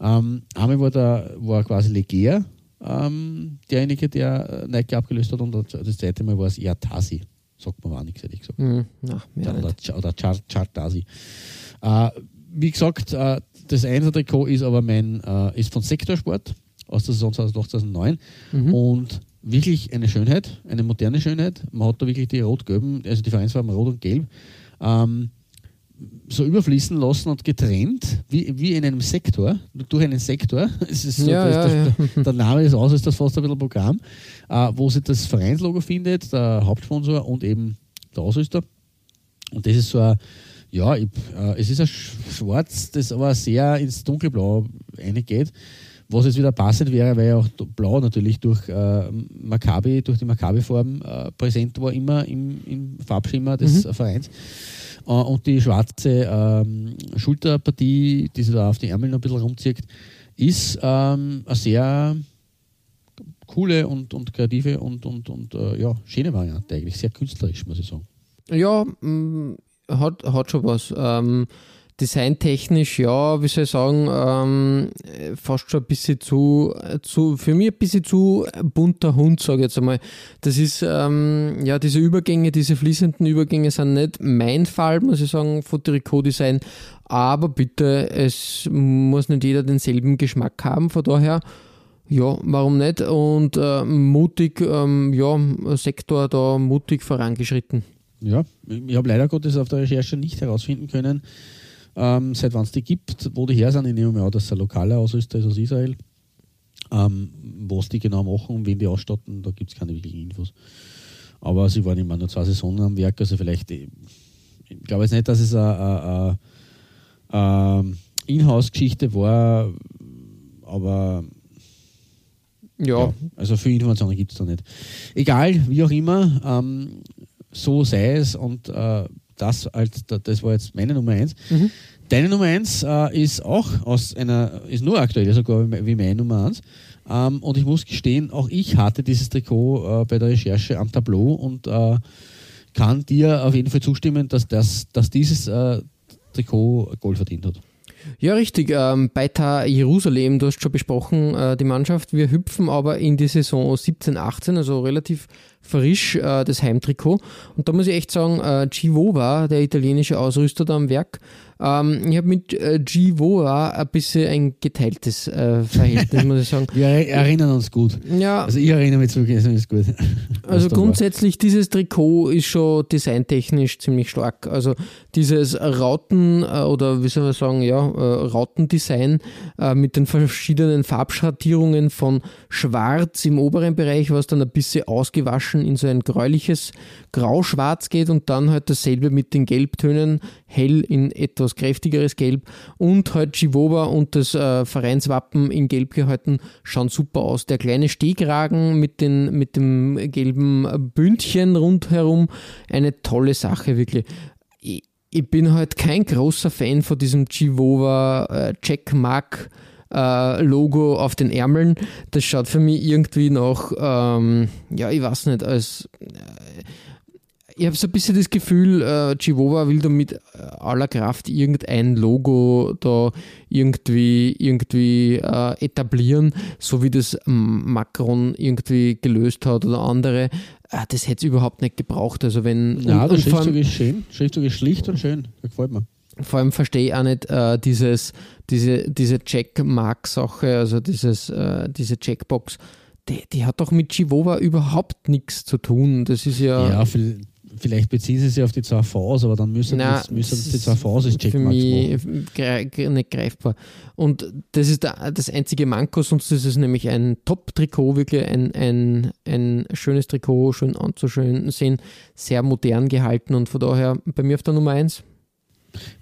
Speaker 2: Ähm, einmal war, der, war quasi Leger ähm, derjenige, der äh, Nike abgelöst hat und das zweite Mal war es Yatasi. Sagt man auch nichts, hätte ich gesagt.
Speaker 1: Mhm. Na, mehr
Speaker 2: oder,
Speaker 1: nicht.
Speaker 2: Char Chartasi. Äh, wie gesagt, äh, das Einser-Trikot ist aber mein, äh, ist von Sektorsport aus der Saison 2008, 2009
Speaker 1: Mhm.
Speaker 2: und wirklich eine Schönheit, eine moderne Schönheit. Man hat da wirklich die rot-gelben, also die Vereinsfarben rot und gelb, ähm, so überfließen lassen und getrennt, wie, wie in einem Sektor, durch einen Sektor. *laughs* Es ist so,
Speaker 1: Ja, ja,
Speaker 2: das, Der Name des Aus ist das fast ein bisschen Programm, äh, wo sich das Vereinslogo findet, der Hauptsponsor und eben der Ausrüster. Und das ist so ein, ja, ich, äh, es ist ein Sch- Schwarz, das aber sehr ins Dunkelblau reingeht. Was jetzt wieder passend wäre, weil ja auch Blau natürlich durch äh, Maccabi, durch die Maccabi-Form äh, präsent war, immer im, im Farbschimmer des äh, Vereins. Äh, und die schwarze ähm, Schulterpartie, die sich da auf die Ärmel noch ein bisschen rumzieht, ist ähm, eine sehr coole und, und kreative und, und, und äh, ja, schöne Variante eigentlich. Sehr künstlerisch, muss ich sagen.
Speaker 1: Ja, mh, hat, hat schon was. Ähm, designtechnisch, ja, wie soll ich sagen, ähm, äh, fast schon ein bisschen zu, zu, für mich ein bisschen zu bunter Hund, sage ich jetzt einmal. Das ist, ähm, ja, diese Übergänge, diese fließenden Übergänge sind nicht mein Fall, muss ich sagen, von Trikotdesign. Aber bitte, es muss nicht jeder denselben Geschmack haben, von daher, ja, warum nicht? Und äh, mutig, ähm, ja, Sektor da mutig vorangeschritten.
Speaker 2: Ja, ich habe leider Gottes auf der Recherche nicht herausfinden können, ähm, seit wann es die gibt, wo die her sind. Ich nehme mal an, dass es ein lokaler Ausrüster ist aus Israel. Ähm, was die genau machen und wen die ausstatten, da gibt es keine wirklichen Infos. Aber sie waren immer nur zwei Saisonen am Werk, also vielleicht, ich, glaube jetzt nicht, dass es eine, eine, eine Inhouse-Geschichte war, aber
Speaker 1: Ja,
Speaker 2: ja, also viel Informationen gibt es da nicht. Egal, wie auch immer, ähm, so sei es und äh, das, als, das war jetzt meine Nummer eins.
Speaker 1: Mhm.
Speaker 2: Deine Nummer eins äh, ist auch aus einer, ist nur aktuell sogar wie meine Nummer eins. Ähm, und ich muss gestehen, auch ich hatte dieses Trikot äh, bei der Recherche am Tableau und äh, kann dir auf jeden Fall zustimmen, dass, das, dass dieses äh, Trikot Gold verdient hat.
Speaker 1: Ja, richtig. Ähm, Beitar Jerusalem, du hast schon besprochen, äh, die Mannschaft. Wir hüpfen aber in die Saison 17, 18, also relativ frisch äh, das Heimtrikot. Und da muss ich echt sagen, äh, Givova, der italienische Ausrüster da am Werk, ähm, ich habe mit äh, Givova ein bisschen ein geteiltes äh, Verhältnis, muss ich sagen. *laughs*
Speaker 2: Wir erinnern uns gut.
Speaker 1: Ja,
Speaker 2: Also ich erinnere mich zurück, das ist gut. *laughs*
Speaker 1: Also grundsätzlich, dieses Trikot ist schon designtechnisch ziemlich stark. Also dieses Rauten äh, oder wie soll man sagen, ja, äh, Rautendesign äh, mit den verschiedenen Farbschattierungen von Schwarz im oberen Bereich, was dann ein bisschen ausgewaschen in so ein gräuliches Grau-Schwarz geht und dann halt dasselbe mit den Gelbtönen, hell in etwas kräftigeres Gelb und halt Chivoba und das äh, Vereinswappen in Gelb gehalten, schauen super aus. Der kleine Stehkragen mit, den, mit dem gelben Bündchen rundherum, eine tolle Sache, wirklich. Ich, ich bin halt kein großer Fan von diesem Chivova äh, Checkmark äh, Logo auf den Ärmeln. Das schaut für mich irgendwie noch, ähm, ja, ich weiß nicht, als äh, ich habe so ein bisschen das Gefühl, äh, Chihuahua will da mit aller Kraft irgendein Logo da irgendwie, irgendwie äh, etablieren, so wie das Macron irgendwie gelöst hat oder andere. Äh, das hätte es überhaupt nicht gebraucht. Also wenn,
Speaker 2: ja, der Schriftzug ist schön. Schriftzug ist schlicht und schön. Das gefällt mir.
Speaker 1: Vor allem verstehe ich auch nicht äh, dieses, diese, diese Checkmark-Sache, also dieses, äh, diese Checkbox. Die, die, hat doch mit Chihuahua überhaupt nichts zu tun. Das ist ja.
Speaker 2: Ja, viel, vielleicht beziehen sie sich auf die zwei Vs, aber dann müssen,
Speaker 1: Nein,
Speaker 2: das, müssen die als Checkmarks
Speaker 1: für mich nicht greifbar. Und das ist der, das einzige Manko, sonst ist es nämlich ein Top-Trikot, wirklich ein, ein, ein schönes Trikot, schön anzusehen, sehr modern gehalten und von daher bei mir auf der Nummer 1.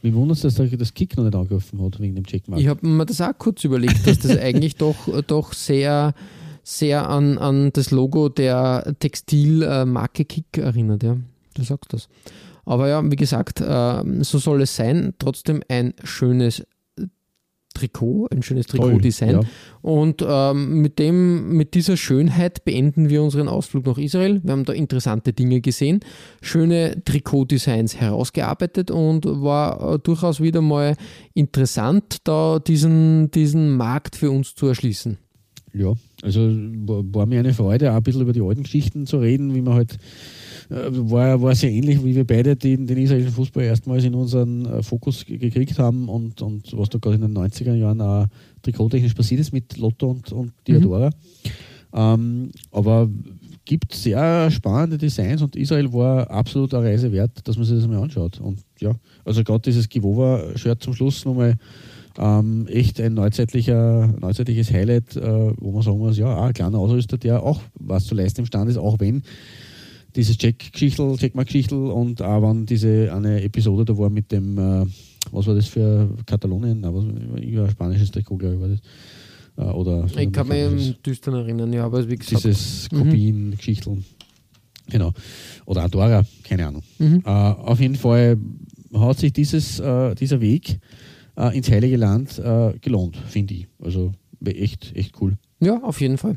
Speaker 2: Wie wundert es, dass er das Kick noch nicht angegriffen hat wegen dem Checkmark.
Speaker 1: Ich habe mir das auch kurz überlegt, dass das *laughs* eigentlich doch, doch sehr sehr an, an das Logo der Textilmarke Kick erinnert, ja. Du sagst das. Aber ja, wie gesagt, äh, so soll es sein. Trotzdem ein schönes Trikot, ein schönes Trikotdesign. Ja. Und ähm, mit dem, mit dieser Schönheit beenden wir unseren Ausflug nach Israel. Wir haben da interessante Dinge gesehen, schöne Trikotdesigns herausgearbeitet und war äh, durchaus wieder mal interessant, da diesen, diesen Markt für uns zu erschließen.
Speaker 2: Ja, also war mir eine Freude, auch ein bisschen über die alten Geschichten zu reden, wie man halt äh, war, war sehr ähnlich, wie wir beide den, den israelischen Fußball erstmals in unseren äh, Fokus gekriegt haben und, und was da gerade in den 90er Jahren auch trikottechnisch passiert ist mit Lotto und, und Diadora. Mhm. Ähm, aber gibt sehr spannende Designs und Israel war absolut eine Reise wert, dass man sich das mal anschaut. Und ja, also gerade dieses Givova-Shirt zum Schluss nochmal ähm, echt ein neuzeitlicher, neuzeitliches Highlight, äh, wo man sagen muss, ja, ein kleiner Ausrüster, der auch was zu leisten imstande ist, auch wenn dieses Check-Geschichtel, Checkmark-Geschichtel und auch wenn diese eine Episode da war mit dem, äh, was war das für Katalonien? Aber ein spanisches Trikot, glaube ich, war das. Äh, oder
Speaker 1: ich kann mich düstern erinnern, ja, aber wie gesagt.
Speaker 2: Dieses Kopien-Geschichtel. Mhm. Genau. Oder Adora, keine Ahnung. Mhm. Äh, auf jeden Fall hat sich dieses, äh, dieser Weg äh, ins Heilige Land äh, gelohnt, finde ich. Also echt, echt cool.
Speaker 1: Ja, auf jeden Fall.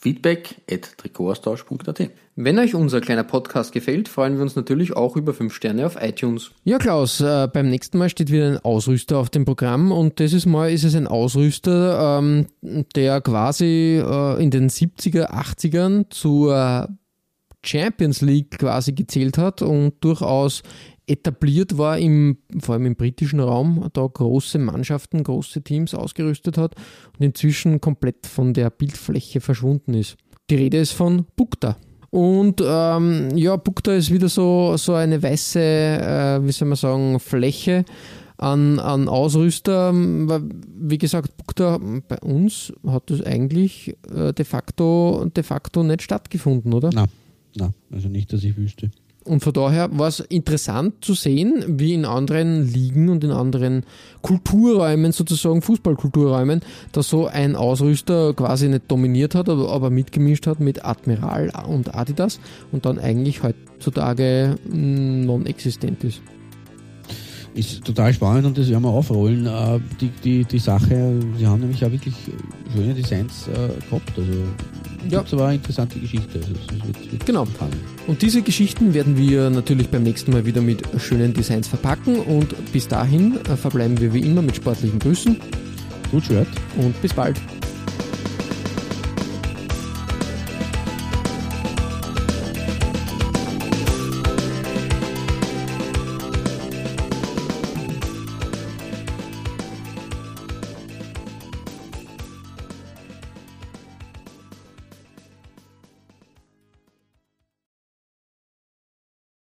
Speaker 2: feedback at trikotaustausch.at.
Speaker 1: Wenn euch unser kleiner Podcast gefällt, freuen wir uns natürlich auch über 5 Sterne auf iTunes. Ja, Klaus, äh, beim nächsten Mal steht wieder ein Ausrüster auf dem Programm und dieses Mal ist es ein Ausrüster, ähm, der quasi äh, in den 70er, 80ern zur Champions League quasi gezählt hat und durchaus etabliert war, im, vor allem im britischen Raum, da große Mannschaften, große Teams ausgerüstet hat und inzwischen komplett von der Bildfläche verschwunden ist. Die Rede ist von Bukta. Und ähm, ja, Bukta ist wieder so, so eine weiße, äh, wie soll man sagen, Fläche an, an Ausrüster. Wie gesagt, Bukta bei uns hat das eigentlich äh, de, facto, de facto nicht stattgefunden, oder?
Speaker 2: Nein, nein, also nicht, dass ich wüsste.
Speaker 1: Und von daher war es interessant zu sehen, wie in anderen Ligen und in anderen Kulturräumen, sozusagen Fußballkulturräumen, da so ein Ausrüster quasi nicht dominiert hat, aber, mitgemischt hat mit Admiral und Adidas und dann eigentlich heutzutage hm, non-existent ist
Speaker 2: ist total spannend und das werden wir aufrollen. Äh, die, die, die Sache, sie haben nämlich auch wirklich schöne Designs äh, gehabt. Also ja. das war eine interessante Geschichte. Also,
Speaker 1: wird, wird genau. Spannend. Und diese Geschichten werden wir natürlich beim nächsten Mal wieder mit schönen Designs verpacken und bis dahin äh, verbleiben wir wie immer mit sportlichen Grüßen.
Speaker 2: Gut Shirt.
Speaker 1: Und bis bald.